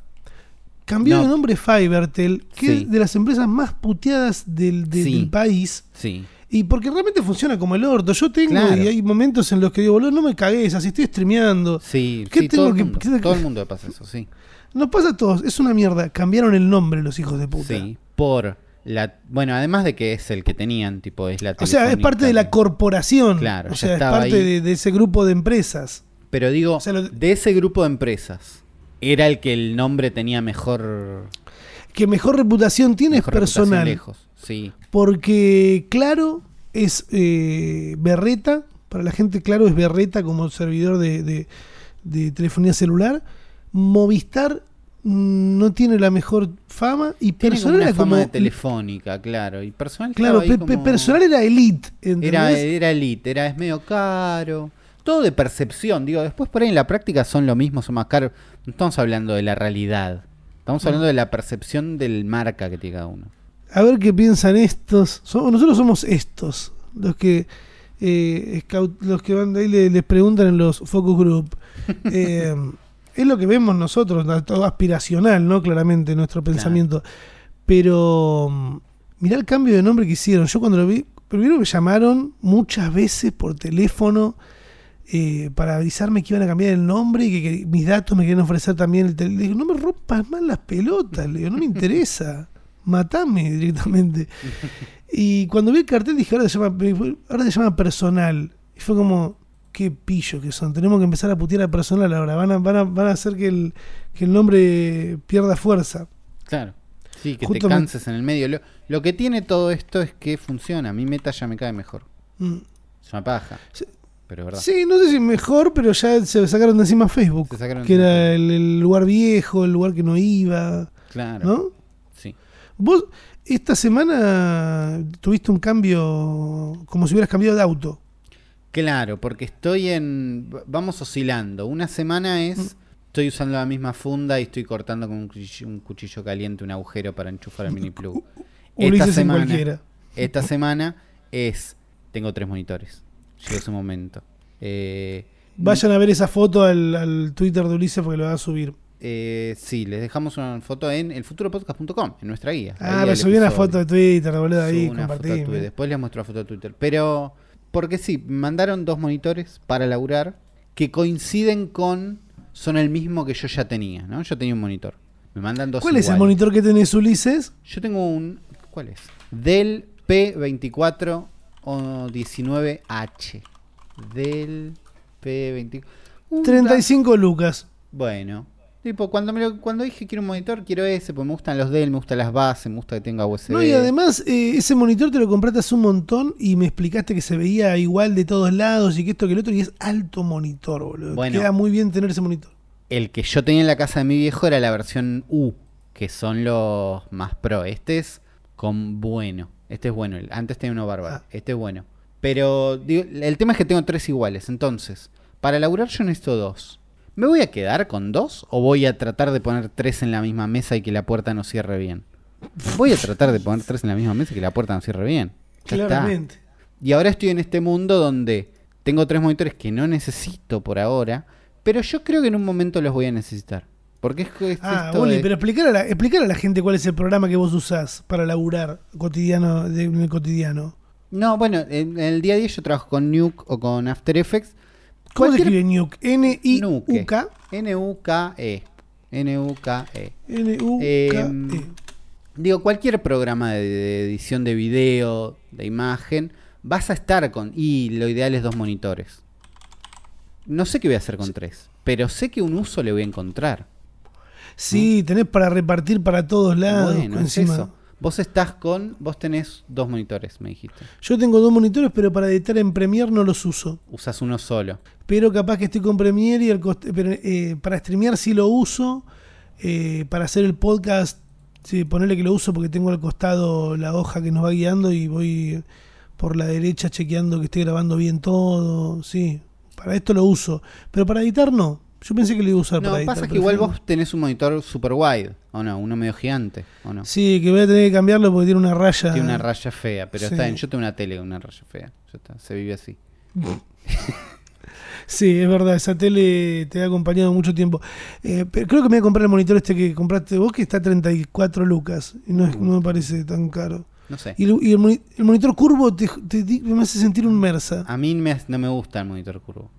Cambió No. de nombre Fivertel, que Sí. es de las empresas más puteadas del, de- Sí. del país. Sí. Y porque realmente funciona como el orto. Yo tengo, Claro. y hay momentos en los que digo, boludo, no me cagues, así estoy streameando. Sí, ¿Qué sí, tengo todo, el que- mundo, qué- todo el mundo le pasa eso, sí. Nos pasa a todos, es una mierda. Cambiaron el nombre los hijos de puta. Sí, por la... Bueno, además de que es el que tenían, tipo, es la O sea, es parte de la corporación. Claro, o sea, es parte de, de ese grupo de empresas. Pero digo, O sea, lo- de ese grupo de empresas, era el que el nombre tenía mejor... Que mejor reputación tiene mejor es personal. lejos. Sí, Porque Claro es eh, Berreta. Para la gente, Claro es Berreta como servidor de, de- de telefonía celular. Movistar mm, no tiene la mejor fama. Y Tiene como personal una era fama como. de telefónica, claro. Y personal Claro, pe- como- personal era elite. ¿entendés? era, era elite, era es medio caro. Todo de percepción, digo, después por ahí en la práctica son lo mismo, son más caros. No estamos hablando de la realidad. Estamos hablando de la percepción del marca que tiene cada uno. A ver qué piensan estos. Somos- nosotros somos estos. Los que. eh, scout- los que van de ahí le- les preguntan en los focus group. Eh, es lo que vemos nosotros, todo aspiracional, ¿no? Claramente, nuestro pensamiento. Pero mirá el cambio de nombre que hicieron. Yo cuando lo vi, primero me llamaron muchas veces por teléfono eh, para avisarme que iban a cambiar el nombre y que, que mis datos me querían ofrecer también el teléfono. Le digo, no me rompas más las pelotas, le digo, no me interesa. Matame directamente. Y cuando vi el cartel dije, ahora se llama, ahora se llama personal. Y fue como, qué pillo que son. Tenemos que empezar a putear a personal ahora. Van a, van a, van a hacer que el, que el nombre pierda fuerza. Claro. Sí, que Justo te me- canses en el medio. Lo, lo que tiene todo esto es que funciona. Mí Meta ya me cae mejor. Mm. Es una paja. Sí. Pero verdad. Sí, no sé si mejor, pero ya se sacaron de encima Facebook. Se sacaron de que encima era el, el lugar viejo, el lugar que no iba. Claro. ¿No? Vos esta semana tuviste un cambio como si hubieras cambiado de auto. Claro, porque estoy en. Vamos oscilando. Una semana Mm. es. Estoy usando la misma funda y estoy cortando con un cuchillo, un cuchillo caliente un agujero para enchufar el mini plug. Esta semana, esta semana es. Tengo tres monitores. Llegó ese momento. Eh, Vayan a ver esa foto al, al Twitter de Ulises porque lo va a subir. Eh, sí, les dejamos una foto en elfuturopodcast.com, en nuestra guía. Ah, me subí una foto de Twitter, boludo, ahí, compartí. Después les muestro la foto de Twitter. Pero, porque sí, me mandaron dos monitores para laburar que coinciden con. Son el mismo que yo ya tenía, ¿no? Yo tenía un monitor. Me mandan dos ¿Cuál es el monitor que tenés, Ulises? Yo tengo un. ¿Cuál es? Del P24 o 19H. Del P24. un- 35 lucas. Bueno, Tipo, cuando, me lo- cuando dije quiero un monitor, quiero ese, porque me gustan los Dell, me gustan las bases, me gusta que tenga USB. No, y además, eh, ese monitor te lo compraste hace un montón y me explicaste que se veía igual de todos lados y que esto que el otro, y es alto monitor, boludo. Bueno. Queda muy bien tener ese monitor. El que yo tenía en la casa de mi viejo era la versión U, que son los más pro. Este es con bueno. Este es bueno. El- Antes tenía uno bárbaro. Ah. Este es bueno. Pero digo, el tema es que tengo tres iguales. Entonces, para laburar yo necesito dos. ¿Me voy a quedar con dos o voy a tratar de poner tres en la misma mesa y que la puerta no cierre bien? Voy a tratar de poner tres en la misma mesa y que la puerta no cierre bien. Ya está. Claramente. Y ahora estoy en este mundo donde tengo tres monitores que no necesito por ahora, pero yo creo que en un momento los voy a necesitar. Porque es, es Ah, esto Oli, de- pero explicar a, la, explicar a la gente cuál es el programa que vos usás para laburar cotidiano, de, en el cotidiano. No, bueno, en, en el día a día yo trabajo con Nuke o con After Effects. ¿Cómo se escribe Nuke? N-I-U-K. N-U-K-E. N-U-K-E. N-U-K-E. Em, Digo, cualquier programa de, edición de video, de imagen, vas a estar con... Y lo ideal es dos monitores. No sé qué voy a hacer con tres, pero sé que un uso le voy a encontrar. Sí, tenés para repartir para todos lados. bueno, es encima. eso. Vos estás con... Vos tenés dos monitores, me dijiste. Yo tengo dos monitores, pero para editar en Premiere no los uso. Usas uno solo. Pero capaz que estoy con Premiere y el coste- pero, eh, para streamear sí lo uso. Eh, para hacer el podcast, sí, ponerle que lo uso porque tengo al costado la hoja que nos va guiando y voy por la derecha chequeando que esté grabando bien todo. Sí, para esto lo uso. Pero para editar no. Yo pensé que lo iba a usar No, para editar. pasa que igual vos tenés un monitor super wide, ¿o no? Uno medio gigante, ¿o no? Sí, que voy a tener que cambiarlo porque tiene una raya. Tiene una raya fea, pero Sí. está bien. Yo tengo una tele con una raya fea. Ya está, se vive así. Sí, es verdad, esa tele te ha acompañado mucho tiempo. Eh, pero creo que me voy a comprar el monitor este que compraste vos, que está a 34 lucas. Y no, es- no me parece tan caro. No sé. Y, el, y el moni- el monitor curvo te, me hace sentir un Mersa. A mí me- no me gusta el monitor curvo.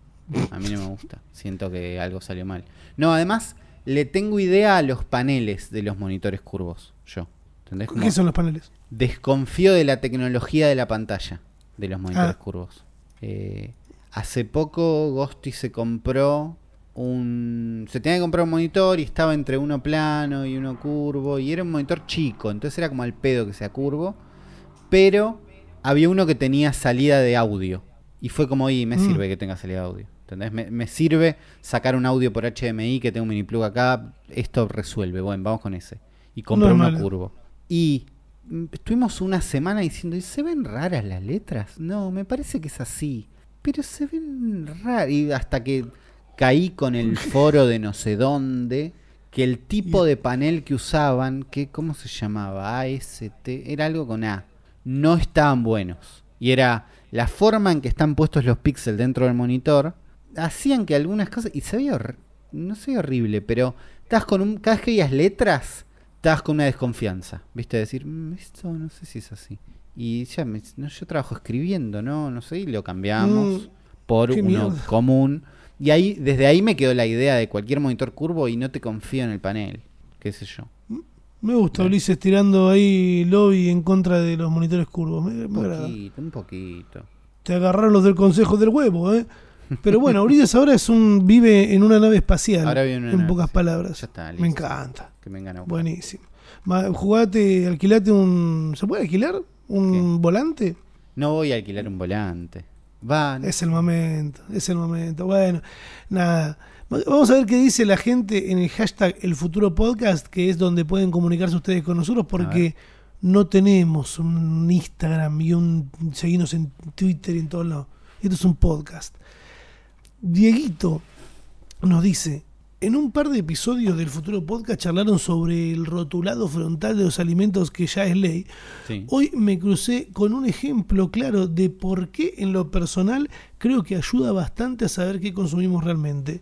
A mí no me gusta. Siento que algo salió mal. No, además, le tengo idea a los paneles de los monitores curvos. Yo. ¿Entendés? Como ¿Qué son los paneles? desconfío de la tecnología de la pantalla de los monitores Ah. curvos. Eh, hace poco Ghosty se compró un... Se tenía que comprar un monitor y estaba entre uno plano y uno curvo y era un monitor chico, entonces era como al pedo que sea curvo, pero había uno que tenía salida de audio y fue como, y me Mm. sirve que tenga salida de audio. ¿Entendés? Me, me sirve sacar un audio por HDMI que tenga un mini plug acá, esto resuelve, bueno, vamos con ese. Y compré No uno curvo. Y mm, estuvimos una semana diciendo, ¿y se ven raras las letras? No, me parece que es así. Pero se ven raras. Y hasta que caí con el foro de no sé dónde, que el tipo de panel que usaban, que ¿cómo se llamaba? AST, era algo con A. No estaban buenos. Y era la forma en que están puestos los píxeles dentro del monitor, hacían que algunas cosas, y se veía, no se veía horrible, pero estás con un, cada vez que veías letras, estabas con una desconfianza, ¿viste? Decir, "Mm, esto no sé si es así. Y ya, me- no, yo trabajo escribiendo, ¿no? No sé, y lo cambiamos Mm, por uno mierda. común. Y ahí, desde ahí me quedó la idea de cualquier monitor curvo y no te confío en el panel, qué sé yo. Me gusta Ulises tirando ahí lobby en contra de los monitores curvos. Me, Un me agrada. poquito, un poquito. Te agarraron los del consejo del huevo, ¿eh? Pero bueno, Ulises ahora es un vive en una nave espacial. Ahora vive en una en nave pocas palabras. Ya está, Me listo. encanta. Que me enganó. Buenísimo. Ma- Jugate, alquilate un. ¿Se puede alquilar? ¿Un volante? No voy a alquilar un volante. Va, Es el momento, es el momento. Bueno, nada. Va- Vamos a ver qué dice la gente en el hashtag El Futuro Podcast, que es donde pueden comunicarse ustedes con nosotros, porque no tenemos un Instagram y un seguirnos en Twitter y en todos lados. Esto es un podcast. Dieguito nos dice, en un par de episodios del Futuro Podcast charlaron sobre el rotulado frontal de los alimentos que ya es ley. sí. Hoy me crucé con un ejemplo claro de por qué en lo personal creo que ayuda bastante a saber qué consumimos realmente.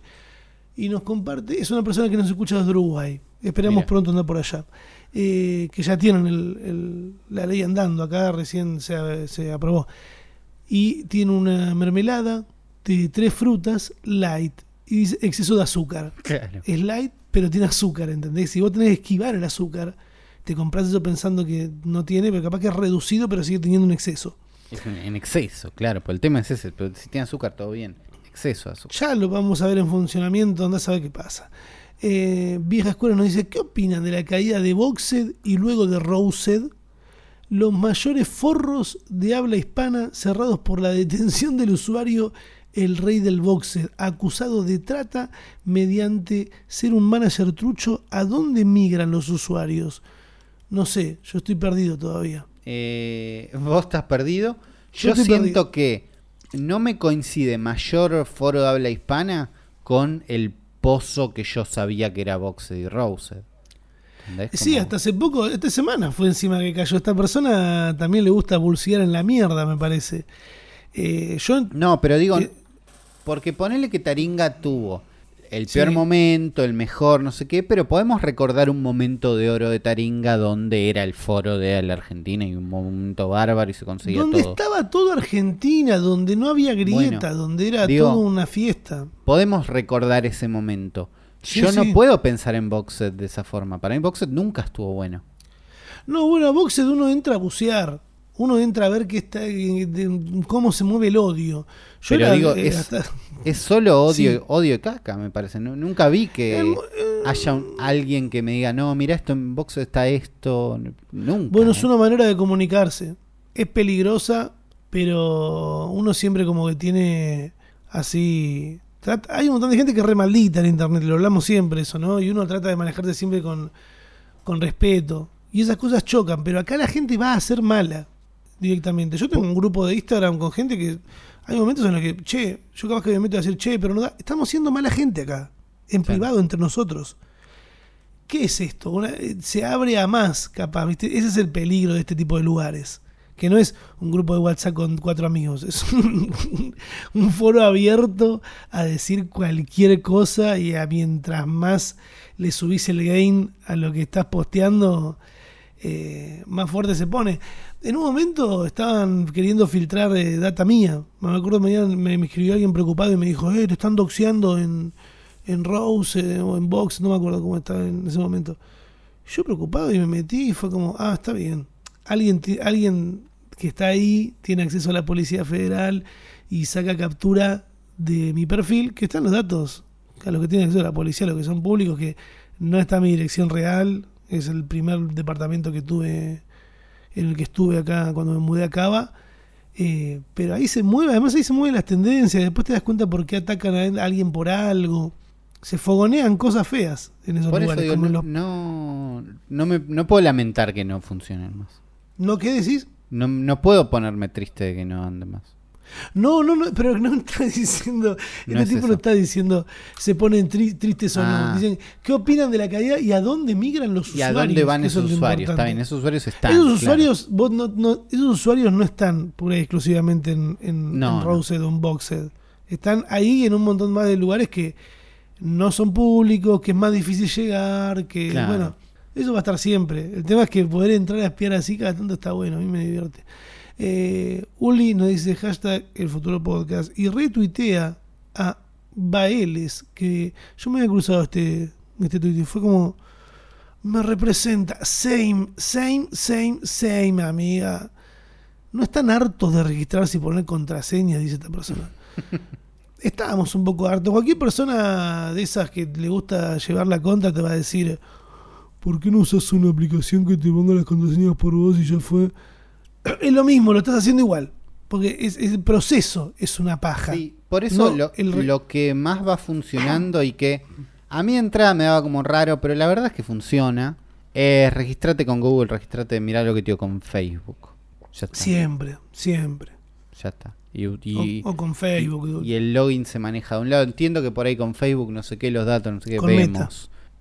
Y nos comparte, es una persona que nos escucha desde Uruguay, esperamos Mira. pronto andar por allá, eh, que ya tienen el- el- la ley andando, acá recién se, se aprobó. Y tiene una mermelada de tres frutas light y dice exceso de azúcar Claro. es light, pero tiene azúcar, ¿entendés? Si vos tenés que esquivar el azúcar, te compras eso pensando que no tiene, pero capaz que es reducido, pero sigue teniendo un exceso. Es en, en exceso, claro. Pues el tema es ese. Pero si tiene azúcar, todo bien. Exceso de azúcar. Ya lo vamos a ver en funcionamiento, andás a ver qué pasa. Eh, Vieja Escuela nos dice, ¿qué opinan de la caída de Boxed y luego de Rosed? Los mayores forros de habla hispana cerrados por la detención del usuario el rey del Boxed, acusado de trata mediante ser un manager trucho. ¿A dónde migran los usuarios? No sé, yo estoy perdido todavía. Eh, vos estás perdido. Yo siento perdido. que no me coincide mayor foro de habla hispana con el pozo que yo sabía que era Boxed y. ¿Entendés? Sí, hasta hace poco, esta semana fue encima que cayó. Esta persona también le gusta bulsear en la mierda, me parece. Eh, yo No, pero digo, Eh, porque ponele que Taringa tuvo el Sí. peor momento, el mejor, no sé qué, pero podemos recordar un momento de oro de Taringa donde era el foro de la Argentina y un momento bárbaro y se conseguía donde todo. estaba toda Argentina, donde no había grieta, Bueno, donde era digo- toda una fiesta. Podemos recordar ese momento. Sí, Yo sí. no puedo pensar en Boxed de esa forma. Para mí Boxed nunca estuvo bueno. No, bueno, a Boxed uno entra a bucear. Uno entra a ver qué está, eh, cómo se mueve el odio. Yo Pero era, digo, eh, es, hasta- es solo odio, Sí. odio y caca, me parece. Nu- Nunca vi que mo- eh, haya un- alguien que me diga, no, mira esto en Boxed está esto. Nunca. Bueno, ¿eh? es una manera de comunicarse. Es peligrosa, pero uno siempre como que tiene así... trata- Hay un montón de gente que es re maldita en internet, lo hablamos siempre eso, ¿no? Y uno trata de manejarse siempre con, con respeto. Y esas cosas chocan, pero acá la gente va a ser mala directamente. Yo tengo un grupo de Instagram con gente que... Hay momentos en los que, che, yo capaz que me meto a decir, che, pero no da... Estamos siendo mala gente acá, en Claro. privado, entre nosotros. ¿Qué es esto? Una- eh, se abre a más, capaz, ¿viste? Ese es el peligro de este tipo de lugares. Que no es un grupo de WhatsApp con cuatro amigos, es un, un foro abierto a decir cualquier cosa y a mientras más le subís el gain a lo que estás posteando, eh, más fuerte se pone. En un momento estaban queriendo filtrar eh, data mía. Me acuerdo, me, me, me escribió alguien preocupado y me dijo, eh, te están doxeando en, en Rose eh, o en Box, no me acuerdo cómo estaba en ese momento. Yo preocupado y me metí y fue como, ah, está bien. Alguien, alguien que está ahí tiene acceso a la Policía Federal y saca captura de mi perfil, que están los datos, a los que tiene acceso a la policía, los que son públicos, que no está mi dirección real, es el primer departamento que tuve, en el que estuve acá cuando me mudé a Cava. Eh, pero ahí se mueve, además ahí se mueven las tendencias, después te das cuenta por qué atacan a alguien por algo. Se fogonean cosas feas en esos Por eso lugares. digo, como no, los- no, no, me, no puedo lamentar que no funcionen más. ¿No qué decís? No, no puedo ponerme triste de que no ande más. No, no, no, pero no está diciendo, No este es tipo eso. no está diciendo, se ponen tri- tristes o Ah. no. Dicen, ¿qué opinan de la caída y a dónde migran los ¿Y a usuarios? dónde van esos es usuarios? Está bien, esos usuarios están. esos claro. usuarios, vos no, no- esos usuarios no están pura y exclusivamente en, en, No, en. Rosed o en Boxed. Están ahí en un montón más de lugares que no son públicos, que es más difícil llegar, que Claro. bueno, eso va a estar siempre. El tema es que poder entrar a espiar así cada tanto está bueno, a mí me divierte. Eh, Uli nos dice hashtag el futuro podcast y retuitea a Baeles, que yo me había cruzado este, este tuit y fue como me representa. Same, same, same, same, amiga. No están hartos de registrarse y poner contraseñas, dice esta persona. Estábamos un poco hartos. Cualquier persona de esas que le gusta llevar la contra te va a decir, ¿por qué no usas una aplicación que te ponga las contraseñas por vos y ya fue? Es lo mismo, lo estás haciendo igual. Porque es, es el proceso es una paja. Sí, por eso No, lo, el lo que más va funcionando y que a mí entrada me daba como raro, pero la verdad es que funciona, es registrate con Google, registrate, mirá lo que te digo con Facebook. Ya está. Siempre, siempre. Ya está. Y, y- o, o con Facebook. y el login se maneja de un lado. Entiendo que por ahí con Facebook, no sé qué, los datos, no sé qué, Con vemos. Meta.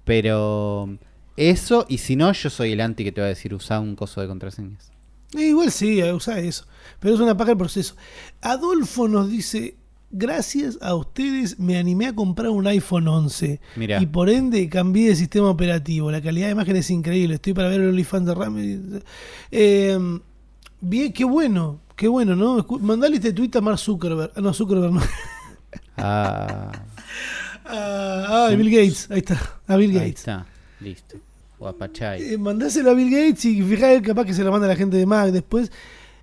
Pero eso, y si no, yo soy el anti que te va a decir usar un coso de contraseñas. Eh, igual sí, eh, usa eso. Pero es una paja el proceso. Adolfo nos dice: Gracias a ustedes me animé a comprar un iPhone 11. Mirá. Y por ende cambié de sistema operativo. La calidad de imagen es increíble. Estoy para ver el OnlyFans de RAM. Eh, bien, qué bueno. Qué bueno, ¿no? Mandale este tweet a Mark Zuckerberg. Ah, no, Zuckerberg no. Ah, Ah, ah, Bill Gates. Ahí está. A Bill ahí Gates. está. Listo. Eh, mandáselo a Bill Gates y fijá capaz que se lo manda la gente de Mac después.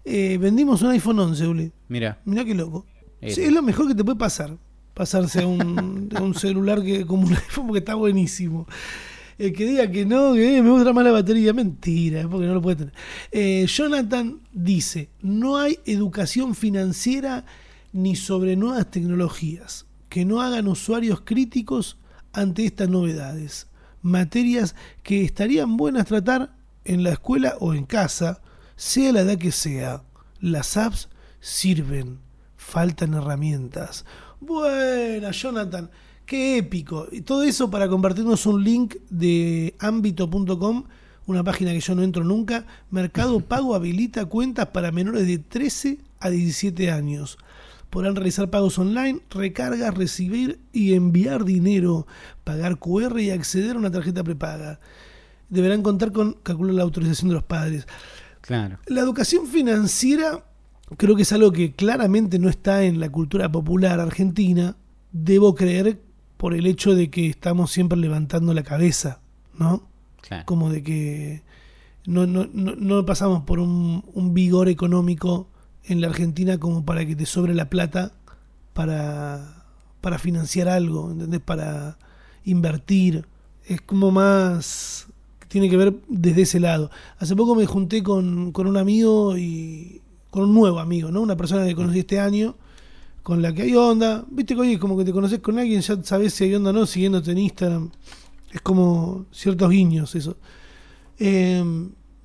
Eh, vendimos un iPhone 11, Uli. Mira. Mirá qué loco. Sí, es lo mejor que te puede pasar. pasarse a un, a un celular que como un iPhone porque está buenísimo. El que diga que no, que eh, me gusta más la batería, mentira, porque no lo puede tener. Eh, Jonathan dice, no hay educación financiera ni sobre nuevas tecnologías que no hagan usuarios críticos ante estas novedades. Materias que estarían buenas tratar en la escuela o en casa, sea la edad que sea. Las apps sirven, faltan herramientas. Buena, Jonathan. Qué épico. Y todo eso para compartirnos un link de ámbito.com, una página que yo no entro nunca. Mercado Pago habilita cuentas para menores de 13 a 17 años. Podrán realizar pagos online, recargas, recibir y enviar dinero, pagar QR y acceder a una tarjeta prepaga. Deberán contar con, calculo, la autorización de los padres. Claro. La educación financiera creo que es algo que claramente no está en la cultura popular argentina. Debo creer por el hecho de que estamos siempre levantando la cabeza, ¿no? Claro. Como de que no, no, no, no pasamos por un, un vigor económico en la Argentina como para que te sobre la plata para, para financiar algo, ¿entendés? Para invertir. Es como más... Tiene que ver desde ese lado. Hace poco me junté con, con un amigo y... Con un nuevo amigo, ¿no? Una persona que conocí este año, con la que hay onda. Viste que oye, como que te conoces con alguien, ya sabes si hay onda o no, siguiéndote en Instagram. Es como ciertos guiños eso. Eh,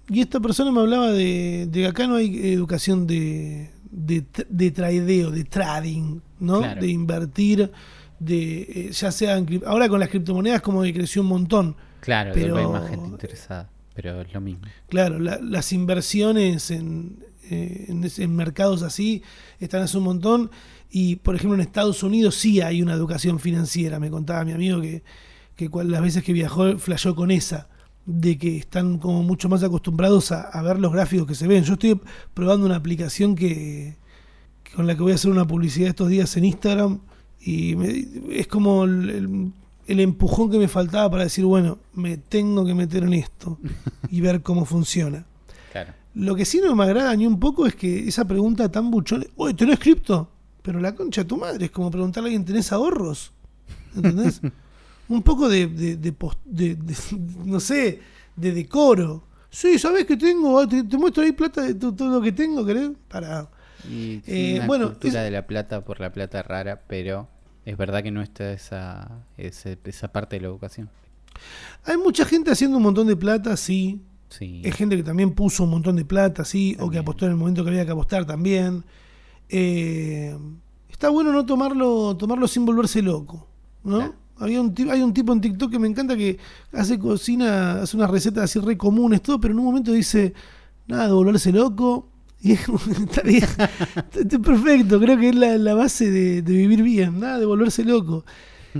y esta persona me hablaba de, de que acá no hay educación de, de, de tradeo, de trading, ¿no? Claro. De invertir, de eh, ya sea en ahora con las criptomonedas como que creció un montón. Claro, Pero- hay más gente interesada, pero es lo mismo. Claro, la- las inversiones en, eh, en mercados así están hace un montón. Y por ejemplo en Estados Unidos sí hay una educación financiera. Me contaba mi amigo que, que cual- las veces que viajó flasheó con esa, de que están como mucho más acostumbrados a, a ver los gráficos que se ven. Yo estoy probando una aplicación que, con la que voy a hacer una publicidad estos días en Instagram y me- es como el, el- el empujón que me faltaba para decir, bueno, me tengo que meter en esto y ver cómo funciona. Claro. Lo que sí no me agrada ni un poco es que esa pregunta tan buchona, oye, ¿tenés cripto? Pero la concha de tu madre es como preguntarle a alguien, ¿tenés ahorros? ¿Entendés? un poco de, de, de de- no sé, de decoro. Sí, ¿sabés que tengo? Ah, Te, te muestro ahí plata de to- todo lo que tengo, ¿querés? Para... Y Eh, una bueno, cultura es- de la plata por la plata rara, pero es verdad que no está esa, esa parte de la educación. Hay mucha gente haciendo un montón de plata, sí. Sí. Hay gente que también puso un montón de plata, sí, o que apostó en el momento que había que apostar también. Eh, está bueno no tomarlo, tomarlo sin volverse loco, ¿no? Claro. Había un hay un tipo en TikTok que me encanta que hace cocina, hace unas recetas así re comunes, todo, pero en un momento dice, nada de volverse loco. Y está bien, está- está perfecto, creo que es la, la base de, de vivir bien, nada de volverse loco.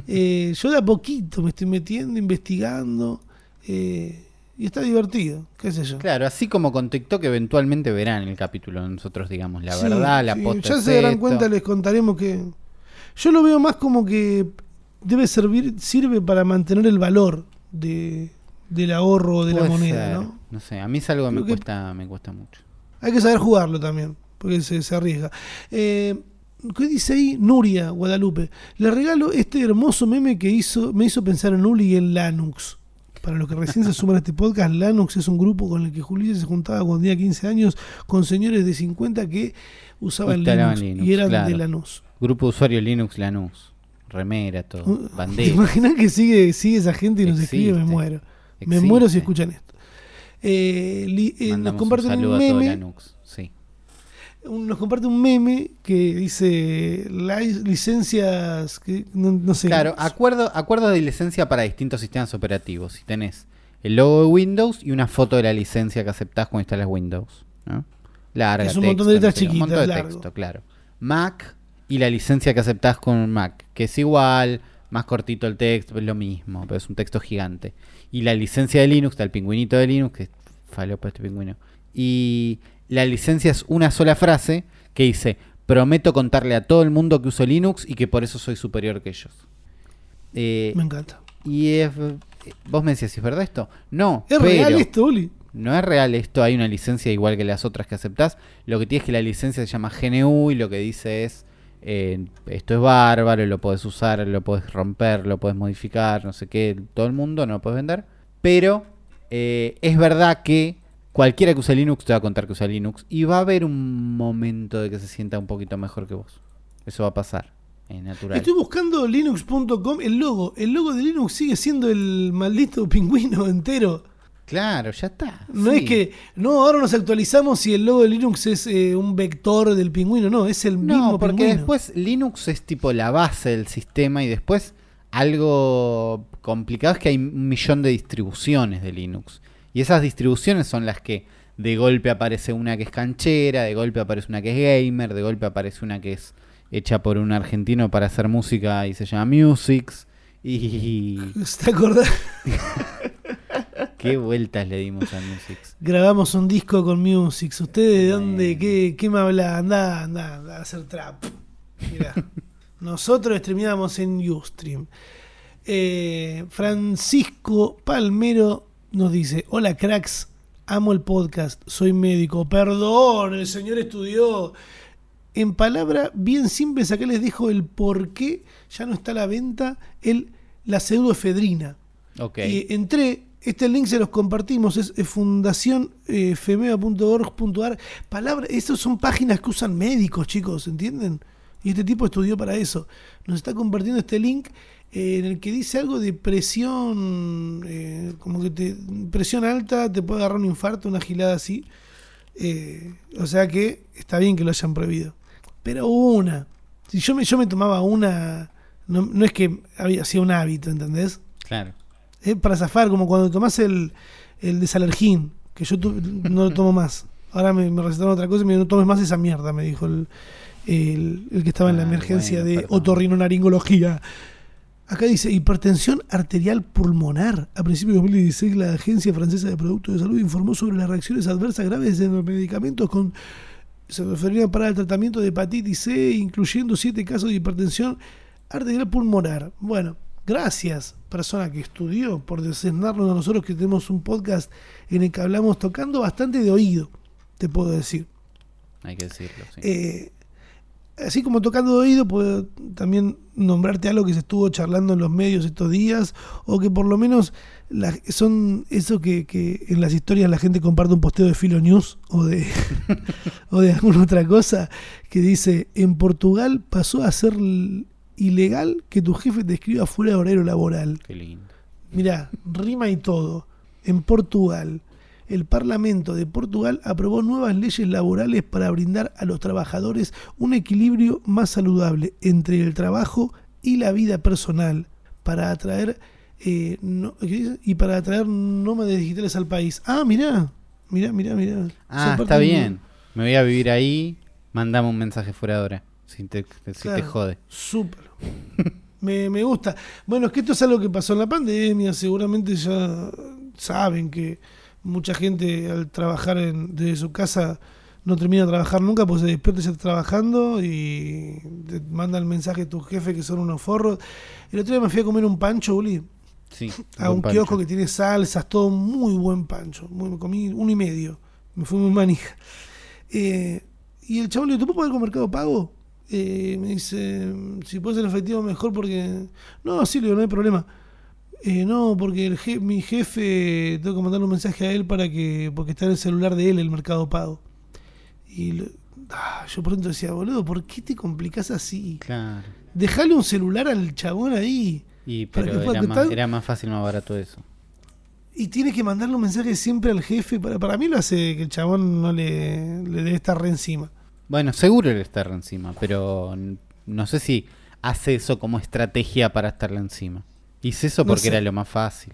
Eh, yo de a poquito me estoy metiendo, investigando, eh, y está divertido, qué sé yo. Claro, así como con TikTok eventualmente verán el capítulo nosotros, digamos, la Sí, verdad, la sí, posta Ya se darán esto. cuenta, les contaremos que. Yo lo veo más como que debe servir, sirve para mantener el valor de, del ahorro o de la moneda, ser, ¿no? No sé, a mí es algo que me que- cuesta, me cuesta mucho. Hay que saber jugarlo también, porque se, se arriesga. Eh, ¿Qué dice ahí Nuria Guadalupe? Le regalo este hermoso meme que hizo, me hizo pensar en Uli y en Lanux. Para los que recién se suman a este podcast, Lanux es un grupo con el que Julio se juntaba cuando tenía 15 años con señores de 50 que usaban Linux, Linux, y eran claro. de Lanús. Grupo de usuario Linux Lanús. Remera, todo. Uh, ¿Te Bandera. imaginas que sigue, sigue esa gente y nos escribe? Me Existe. muero. Me Existe. muero si escuchan esto. Eh, li- eh, nos un comparten un, todo meme. Sí. un- nos comparte un meme que dice li- licencias que no, no sé. Claro, acuerdo, acuerdo de licencia para distintos sistemas operativos. Si tenés el logo de Windows y una foto de la licencia que aceptás cuando instalas Windows. ¿no? Larga, Es un montón de letras sé qué, Un montón de chiquitas, largo. texto, claro. Mac y la licencia que aceptás con Mac, que es igual, más cortito el texto, es lo mismo, pero es un texto gigante. Y la licencia de Linux, está el pingüinito de Linux, que es falopa este pingüino. Y la licencia es una sola frase que dice, prometo contarle a todo el mundo que uso Linux y que por eso soy superior que ellos. Eh, Me encanta. y es, vos me decías, ¿es verdad esto? No, ¿Es real esto, Uli? no es real esto, hay una licencia igual que las otras que aceptás. Lo que tienes es que la licencia se llama GNU y lo que dice es esto es bárbaro, lo puedes usar, lo puedes romper, lo puedes modificar, no sé qué, todo el mundo no lo puedes vender. Pero eh, es verdad que cualquiera que use Linux te va a contar que usa Linux y va a haber un momento de que se sienta un poquito mejor que vos. Eso va a pasar. Natural. Estoy buscando linux.com, el logo. El logo de Linux sigue siendo el maldito pingüino entero. Claro, ya está. No sí. es que, no, ahora nos actualizamos y el logo de Linux es eh, un vector del pingüino. No, es el mismo No, porque pingüino. después Linux es tipo la base del sistema y después algo complicado es que hay un millón de distribuciones de Linux. Y esas distribuciones son las que de golpe aparece una que es canchera, de golpe aparece una que es gamer, de golpe aparece una que es hecha por un argentino para hacer música y se llama Musics. Y ¿Te acordás? qué vueltas le dimos a Musics. Grabamos un disco con Music. ¿Ustedes de dónde? ¿Qué, qué me habla? Andá, andá, andá a hacer trap. Mirá. Nosotros streameábamos en Ustream. Eh, Francisco Palmero nos dice: Hola cracks, amo el podcast, soy médico. Perdón, el señor estudió. En palabra bien simples, acá les dejo el por qué ya no está a la venta el, la pseudoefedrina. Ok. Y entré, este link se los compartimos, es, es fundacionfemea.org.ar. Palabra, esas son páginas que usan médicos, chicos, ¿entienden? Y este tipo estudió para eso. Nos está compartiendo este link eh, en el que dice algo de presión, eh, como que te, presión alta, te puede agarrar un infarto, una gilada así. Eh, o sea que está bien que lo hayan prohibido. Pero una, si yo me, yo me tomaba una, no, no es que había, hacía un hábito, ¿entendés? Claro. Es para zafar, como cuando tomás el, el desalergín, que yo tu- no lo tomo más. Ahora me, me recetaron otra cosa y me dijo, no tomes más esa mierda, me dijo el, el- el que estaba en la Ah, emergencia bueno, de otorrinolaringología. Acá dice hipertensión arterial pulmonar. A principios de 2016 la Agencia Francesa de Productos de Salud informó sobre las reacciones adversas graves en los medicamentos con se referían para el tratamiento de hepatitis C, incluyendo siete casos de hipertensión arterial pulmonar. Bueno, gracias, persona que estudió, por designarnos a nosotros que tenemos un podcast en el que hablamos tocando bastante de oído, te puedo decir. Hay que decirlo, sí. Eh, así como tocando de oído, puedo también nombrarte algo que se estuvo charlando en los medios estos días, o que por lo menos la- son eso que, que en las historias la gente comparte un posteo de Filo News o de, o de alguna otra cosa que dice, en Portugal pasó a ser ilegal que tu jefe te escriba fuera de horario laboral. Qué lindo. Mirá, rima y todo. En Portugal, el Parlamento de Portugal aprobó nuevas leyes laborales para brindar a los trabajadores un equilibrio más saludable entre el trabajo y la vida personal para atraer eh, y para atraer nómades digitales al país. Ah, mirá, mirá, mirá, mirá. Ah, está bien. Me voy a vivir ahí. Mandame un mensaje fuera de hora. Si te, si te jode. Súper. Me, me gusta. Bueno, es que esto es algo que pasó en la pandemia. Seguramente ya saben que mucha gente al trabajar en- desde su casa no termina de trabajar nunca porque se despierta ya trabajando y te manda el mensaje a tu jefe que son unos forros. El otro día me fui a comer un pancho, Uli, Sí. a un pancho. kiosco que tiene salsas, todo muy buen pancho. Muy, me comí uno y medio. Me fui muy manija. Eh, y el chabón le dijo, ¿tú puedes pagar con Mercado Pago? Eh, me dice, si puedes en efectivo mejor porque... No, sí, le digo, no hay problema. Eh, no, porque el je- mi jefe, tengo que mandarle un mensaje a él para que... Porque está en el celular de él el Mercado Pago. Y lo- ah, yo pronto decía, boludo, ¿por qué te complicás así? Claro. Dejale un celular al chabón ahí. Y, Para pero que pueda era más, contar- era más fácil, más barato eso. Y tiene que mandarle un mensaje siempre al jefe. Para, para mí lo hace que el chabón no le, le debe estar re encima. Bueno, seguro él está encima, pero no sé si hace eso como estrategia para estarle encima. Hice eso No porque sé. era lo más fácil.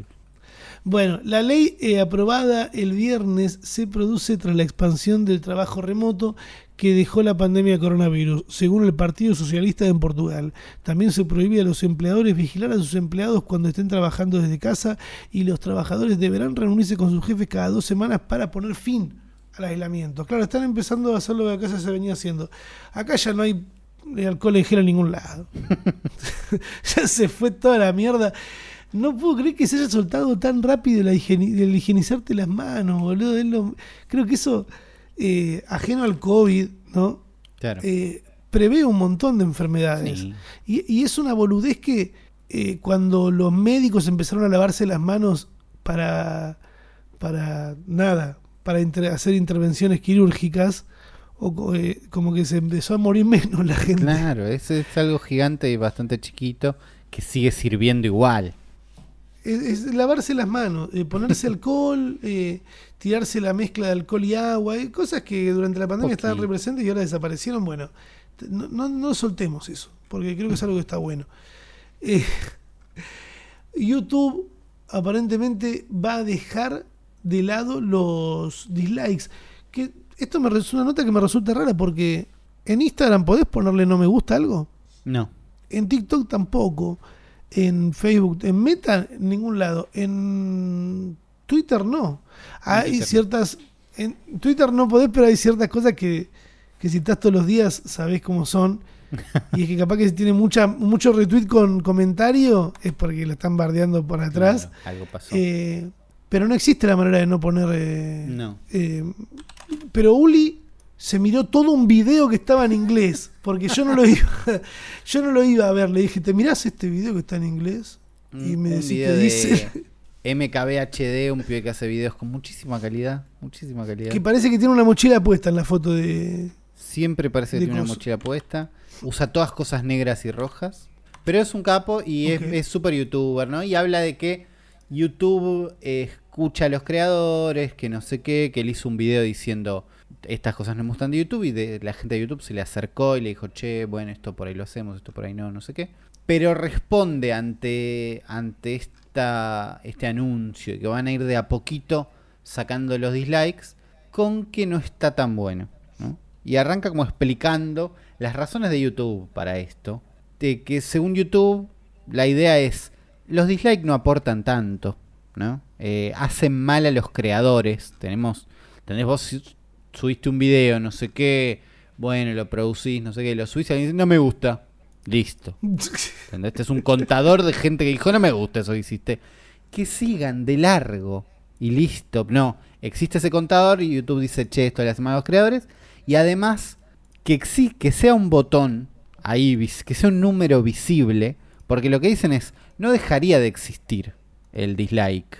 Bueno, la ley eh, aprobada el viernes se produce tras la expansión del trabajo remoto que dejó la pandemia de coronavirus, según el Partido Socialista en Portugal. También se prohíbe a los empleadores vigilar a sus empleados cuando estén trabajando desde casa y los trabajadores deberán reunirse con sus jefes cada dos semanas para poner fin al aislamiento. Claro, están empezando a hacer lo que acá se venía haciendo. Acá ya no hay alcohol en gel en ningún lado. ya se fue toda la mierda. No puedo creer que se haya soltado tan rápido la higieni- el higienizarte las manos, boludo. Lo- creo que eso, eh, ajeno al COVID, ¿no? Claro. Eh, prevé un montón de enfermedades. Sí. Y, y es una boludez que eh, cuando los médicos empezaron a lavarse las manos para, para nada, para hacer intervenciones quirúrgicas, o, eh, como que se empezó a morir menos la gente. Claro, eso es algo gigante y bastante chiquito que sigue sirviendo igual. Es, es lavarse las manos, eh, ponerse alcohol, eh, tirarse la mezcla de alcohol y agua, cosas que durante la pandemia estaban representes y ahora desaparecieron. Bueno, no, no, no soltemos eso, porque creo que es algo que está bueno. YouTube aparentemente va a dejar de lado los dislikes. Que esto me es una nota que me resulta rara porque en Instagram podés ponerle no me gusta algo. No. En TikTok tampoco. En Facebook, en Meta, en ningún lado. En Twitter no. Hay Twitter ciertas. En Twitter no podés, pero hay ciertas cosas que, que si estás todos los días sabés cómo son. y es que capaz que si tiene mucha, mucho retweet con comentario es porque lo están bardeando por atrás. Claro, algo pasó. Eh, pero no existe la manera de no poner. eh, no. eh, pero Uli se miró todo un video que estaba en inglés, porque yo no lo iba, yo no lo iba a ver. Le dije, ¿te mirás este video que está en inglés? Y me Un decís video que de dice MKBHD, un pibe que hace videos con muchísima calidad. Muchísima calidad. que parece que tiene una mochila puesta en la foto de. Siempre parece que tiene una mochila puesta. Usa todas cosas negras y rojas. Pero es un capo y es- es súper youtuber, ¿no? Y habla de que YouTube eh, escucha a los creadores, que no sé qué, que él hizo un video diciendo estas cosas no me gustan de YouTube y de la gente de YouTube se le acercó y le dijo, che, bueno, esto por ahí lo hacemos, esto por ahí no, no sé qué. Pero responde ante, ante esta, este anuncio que van a ir de a poquito sacando los dislikes con que no está tan bueno. ¿no? Y arranca como explicando las razones de YouTube para esto. De que según YouTube, la idea es, los dislikes no aportan tanto, ¿no? Eh, hacen mal a los creadores. Tenemos, tenés vos subiste un video, no sé qué, bueno, lo producís, no sé qué, lo subís y alguien dice, no me gusta. Listo. ¿Entendés? Este es un contador de gente que dijo, no me gusta eso que hiciste. Que sigan de largo y listo. No, existe ese contador y YouTube dice, che, esto le hace mal a los creadores. Y además, que, exi- que sea un botón ahí, que sea un número visible, porque lo que dicen es, no dejaría de existir el dislike,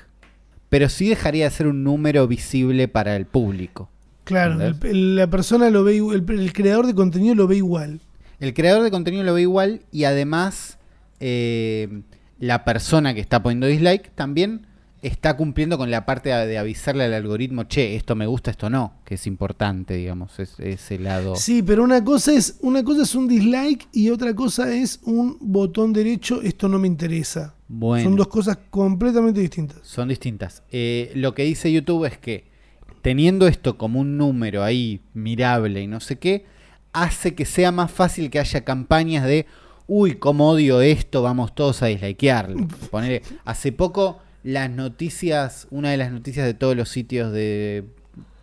pero sí dejaría de ser un número visible para el público. Claro, el- el- la persona lo ve, el, el creador de contenido lo ve igual. El creador de contenido lo ve igual y además eh, la persona que está poniendo dislike también está cumpliendo con la parte de, avisarle al algoritmo, che, esto me gusta, esto no, que es importante, digamos, es- ese lado. Sí, pero una cosa es una cosa es un dislike y otra cosa es un botón derecho. Esto no me interesa. Bueno. Son dos cosas completamente distintas. Son distintas. Eh, lo que dice YouTube es que teniendo esto como un número ahí mirable y no sé qué, hace que sea más fácil que haya campañas de, uy, cómo odio esto, vamos todos a dislikearlo. Ponele, hace poco las noticias, una de las noticias de todos los sitios de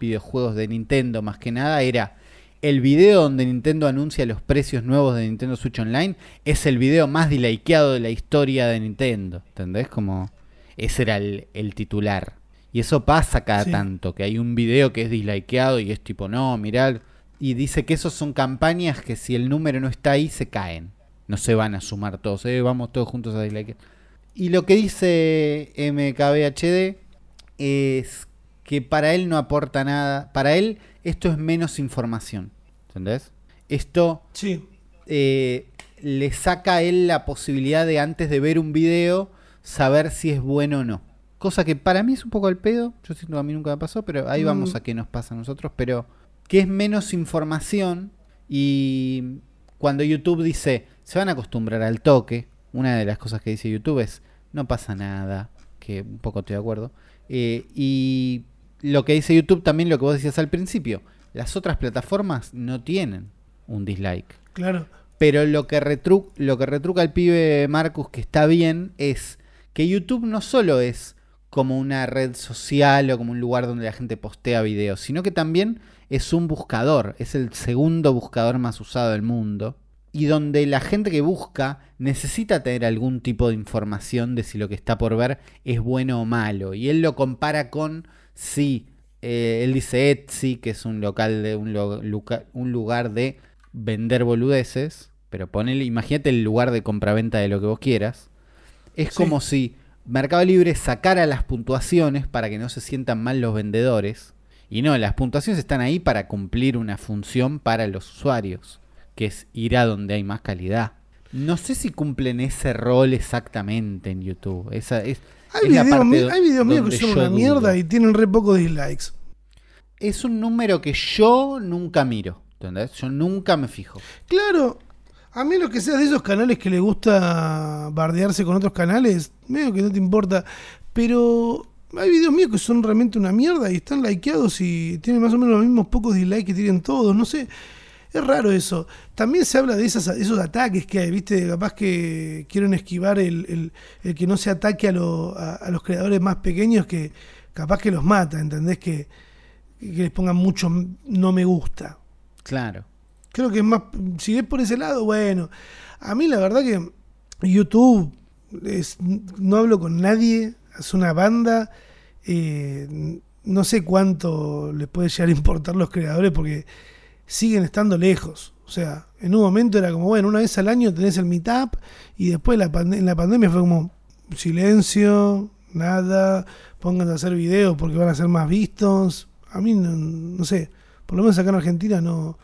videojuegos de Nintendo más que nada era el video donde Nintendo anuncia los precios nuevos de Nintendo Switch Online es el video más dilikeado de la historia de Nintendo. ¿Entendés? Como ese era el, el titular. Y eso pasa cada Sí. tanto, que hay un video que es dislikeado y es tipo, no, mirá. Y dice que esos son campañas que si el número no está ahí, se caen. No se van a sumar todos, eh, vamos todos juntos a dislikear. Y lo que dice MKBHD es que para él no aporta nada. Para él esto es menos información. ¿Entendés? Esto Sí. eh, le saca a él la posibilidad de antes de ver un video saber si es bueno o no. Cosa que para mí es un poco al pedo. Yo siento que a mí nunca me pasó, pero ahí Mm. vamos a qué nos pasa a nosotros. Pero que es menos información y cuando YouTube dice se van a acostumbrar al toque, una de las cosas que dice YouTube es no pasa nada, que un poco estoy de acuerdo. Eh, y lo que dice YouTube también lo que vos decías al principio, las otras plataformas no tienen un dislike. Claro. Pero lo que, retru- lo que retruca el pibe Marcus, que está bien, es que YouTube no solo es como una red social o como un lugar donde la gente postea videos, sino que también es un buscador, es el segundo buscador más usado del mundo, y donde la gente que busca necesita tener algún tipo de información de si lo que está por ver es bueno o malo. Y él lo compara con si, eh, él dice Etsy, que es un local de un, lo- luca- un lugar de vender boludeces, pero ponele, imagínate el lugar de compraventa de lo que vos quieras. Es Sí. como si Mercado Libre sacara las puntuaciones para que no se sientan mal los vendedores. Y no, las puntuaciones están ahí para cumplir una función para los usuarios, que es ir a donde hay más calidad. No sé si cumplen ese rol exactamente en YouTube. Esa es, Hay es la videos, parte hay videos míos que son una mierda y tienen re pocos dislikes. Es un número que yo nunca miro. ¿Entendés? Yo nunca me fijo. Claro, a mí lo que sea de esos canales que le gusta bardearse con otros canales, medio que no te importa. Pero hay videos míos que son realmente una mierda y están likeados y tienen más o menos los mismos pocos dislikes que tienen todos. No sé, es raro eso. También se habla de esas, esos ataques que hay, ¿viste? Capaz que quieren esquivar el, el- el que no se ataque a, lo- a- a los creadores más pequeños que capaz que los mata, ¿entendés? Que, que les pongan mucho no me gusta. Claro. Creo que es más. Si es por ese lado, bueno. A mí la verdad que YouTube es, no hablo con nadie, es una banda. eh, no sé cuánto les puede llegar a importar los creadores porque siguen estando lejos. O sea, en un momento era como, bueno, una vez al año tenés el meetup y después en la pandemia fue como silencio, nada, pónganse a hacer videos porque van a ser más vistos. A mí no, no sé, por lo menos acá en Argentina no,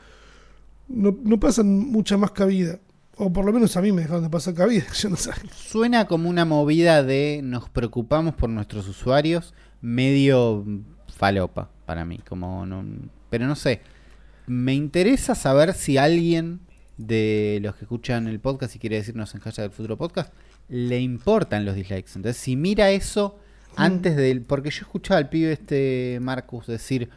no, no pasan mucha más cabida. O por lo menos a mí me dejaron de pasar cabida, yo no sé. Suena como una movida de nos preocupamos por nuestros usuarios, medio falopa para mí. Como no, pero no sé. Me interesa saber si alguien de los que escuchan el podcast y quiere decirnos en hashtag del futuro podcast le importan los dislikes. Entonces, si mira eso antes del. Porque yo escuchaba al pibe este Marcus decir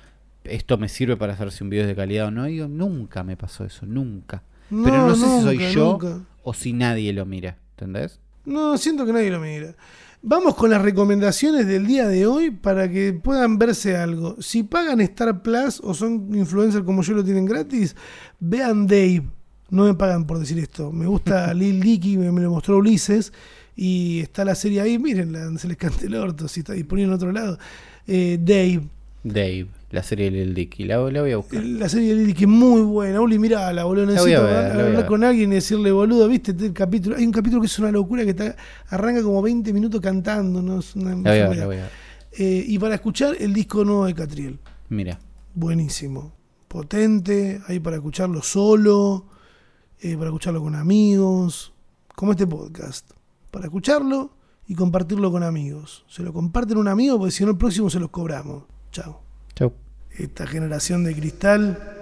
esto me sirve para hacer si un video es de calidad o no. Y digo, nunca me pasó eso, nunca. Pero no, sé si soy yo nunca. o si nadie lo mira. ¿Entendés? No, siento que nadie lo mira. Vamos con las recomendaciones del día de hoy para que puedan verse algo. Si pagan Star Plus o son influencers como yo lo tienen gratis, vean Dave. No me pagan por decir esto. Me gusta Lil Dicky, me, me lo mostró Ulises. Y está la serie ahí, miren, se les cante el orto, si está disponible en otro lado. Eh, Dave, Dave, la serie de Lil Dicky. La, la voy a buscar. la serie de Lil Dicky es muy buena. Uli, boludo. La voy a Necesito ver, hablar con alguien y decirle, boludo, viste el capítulo. Hay un capítulo que es una locura que está, arranca como 20 minutos cantando, ¿no? Es una La voy a ver, la voy a ver. Eh, y para escuchar el disco nuevo de Catriel. Mira. Buenísimo. Potente, ahí para escucharlo solo, eh, para escucharlo con amigos, como este podcast. Para escucharlo y compartirlo con amigos. Se lo comparten a un amigo porque si no el próximo se los cobramos. Chao. Esta generación de cristal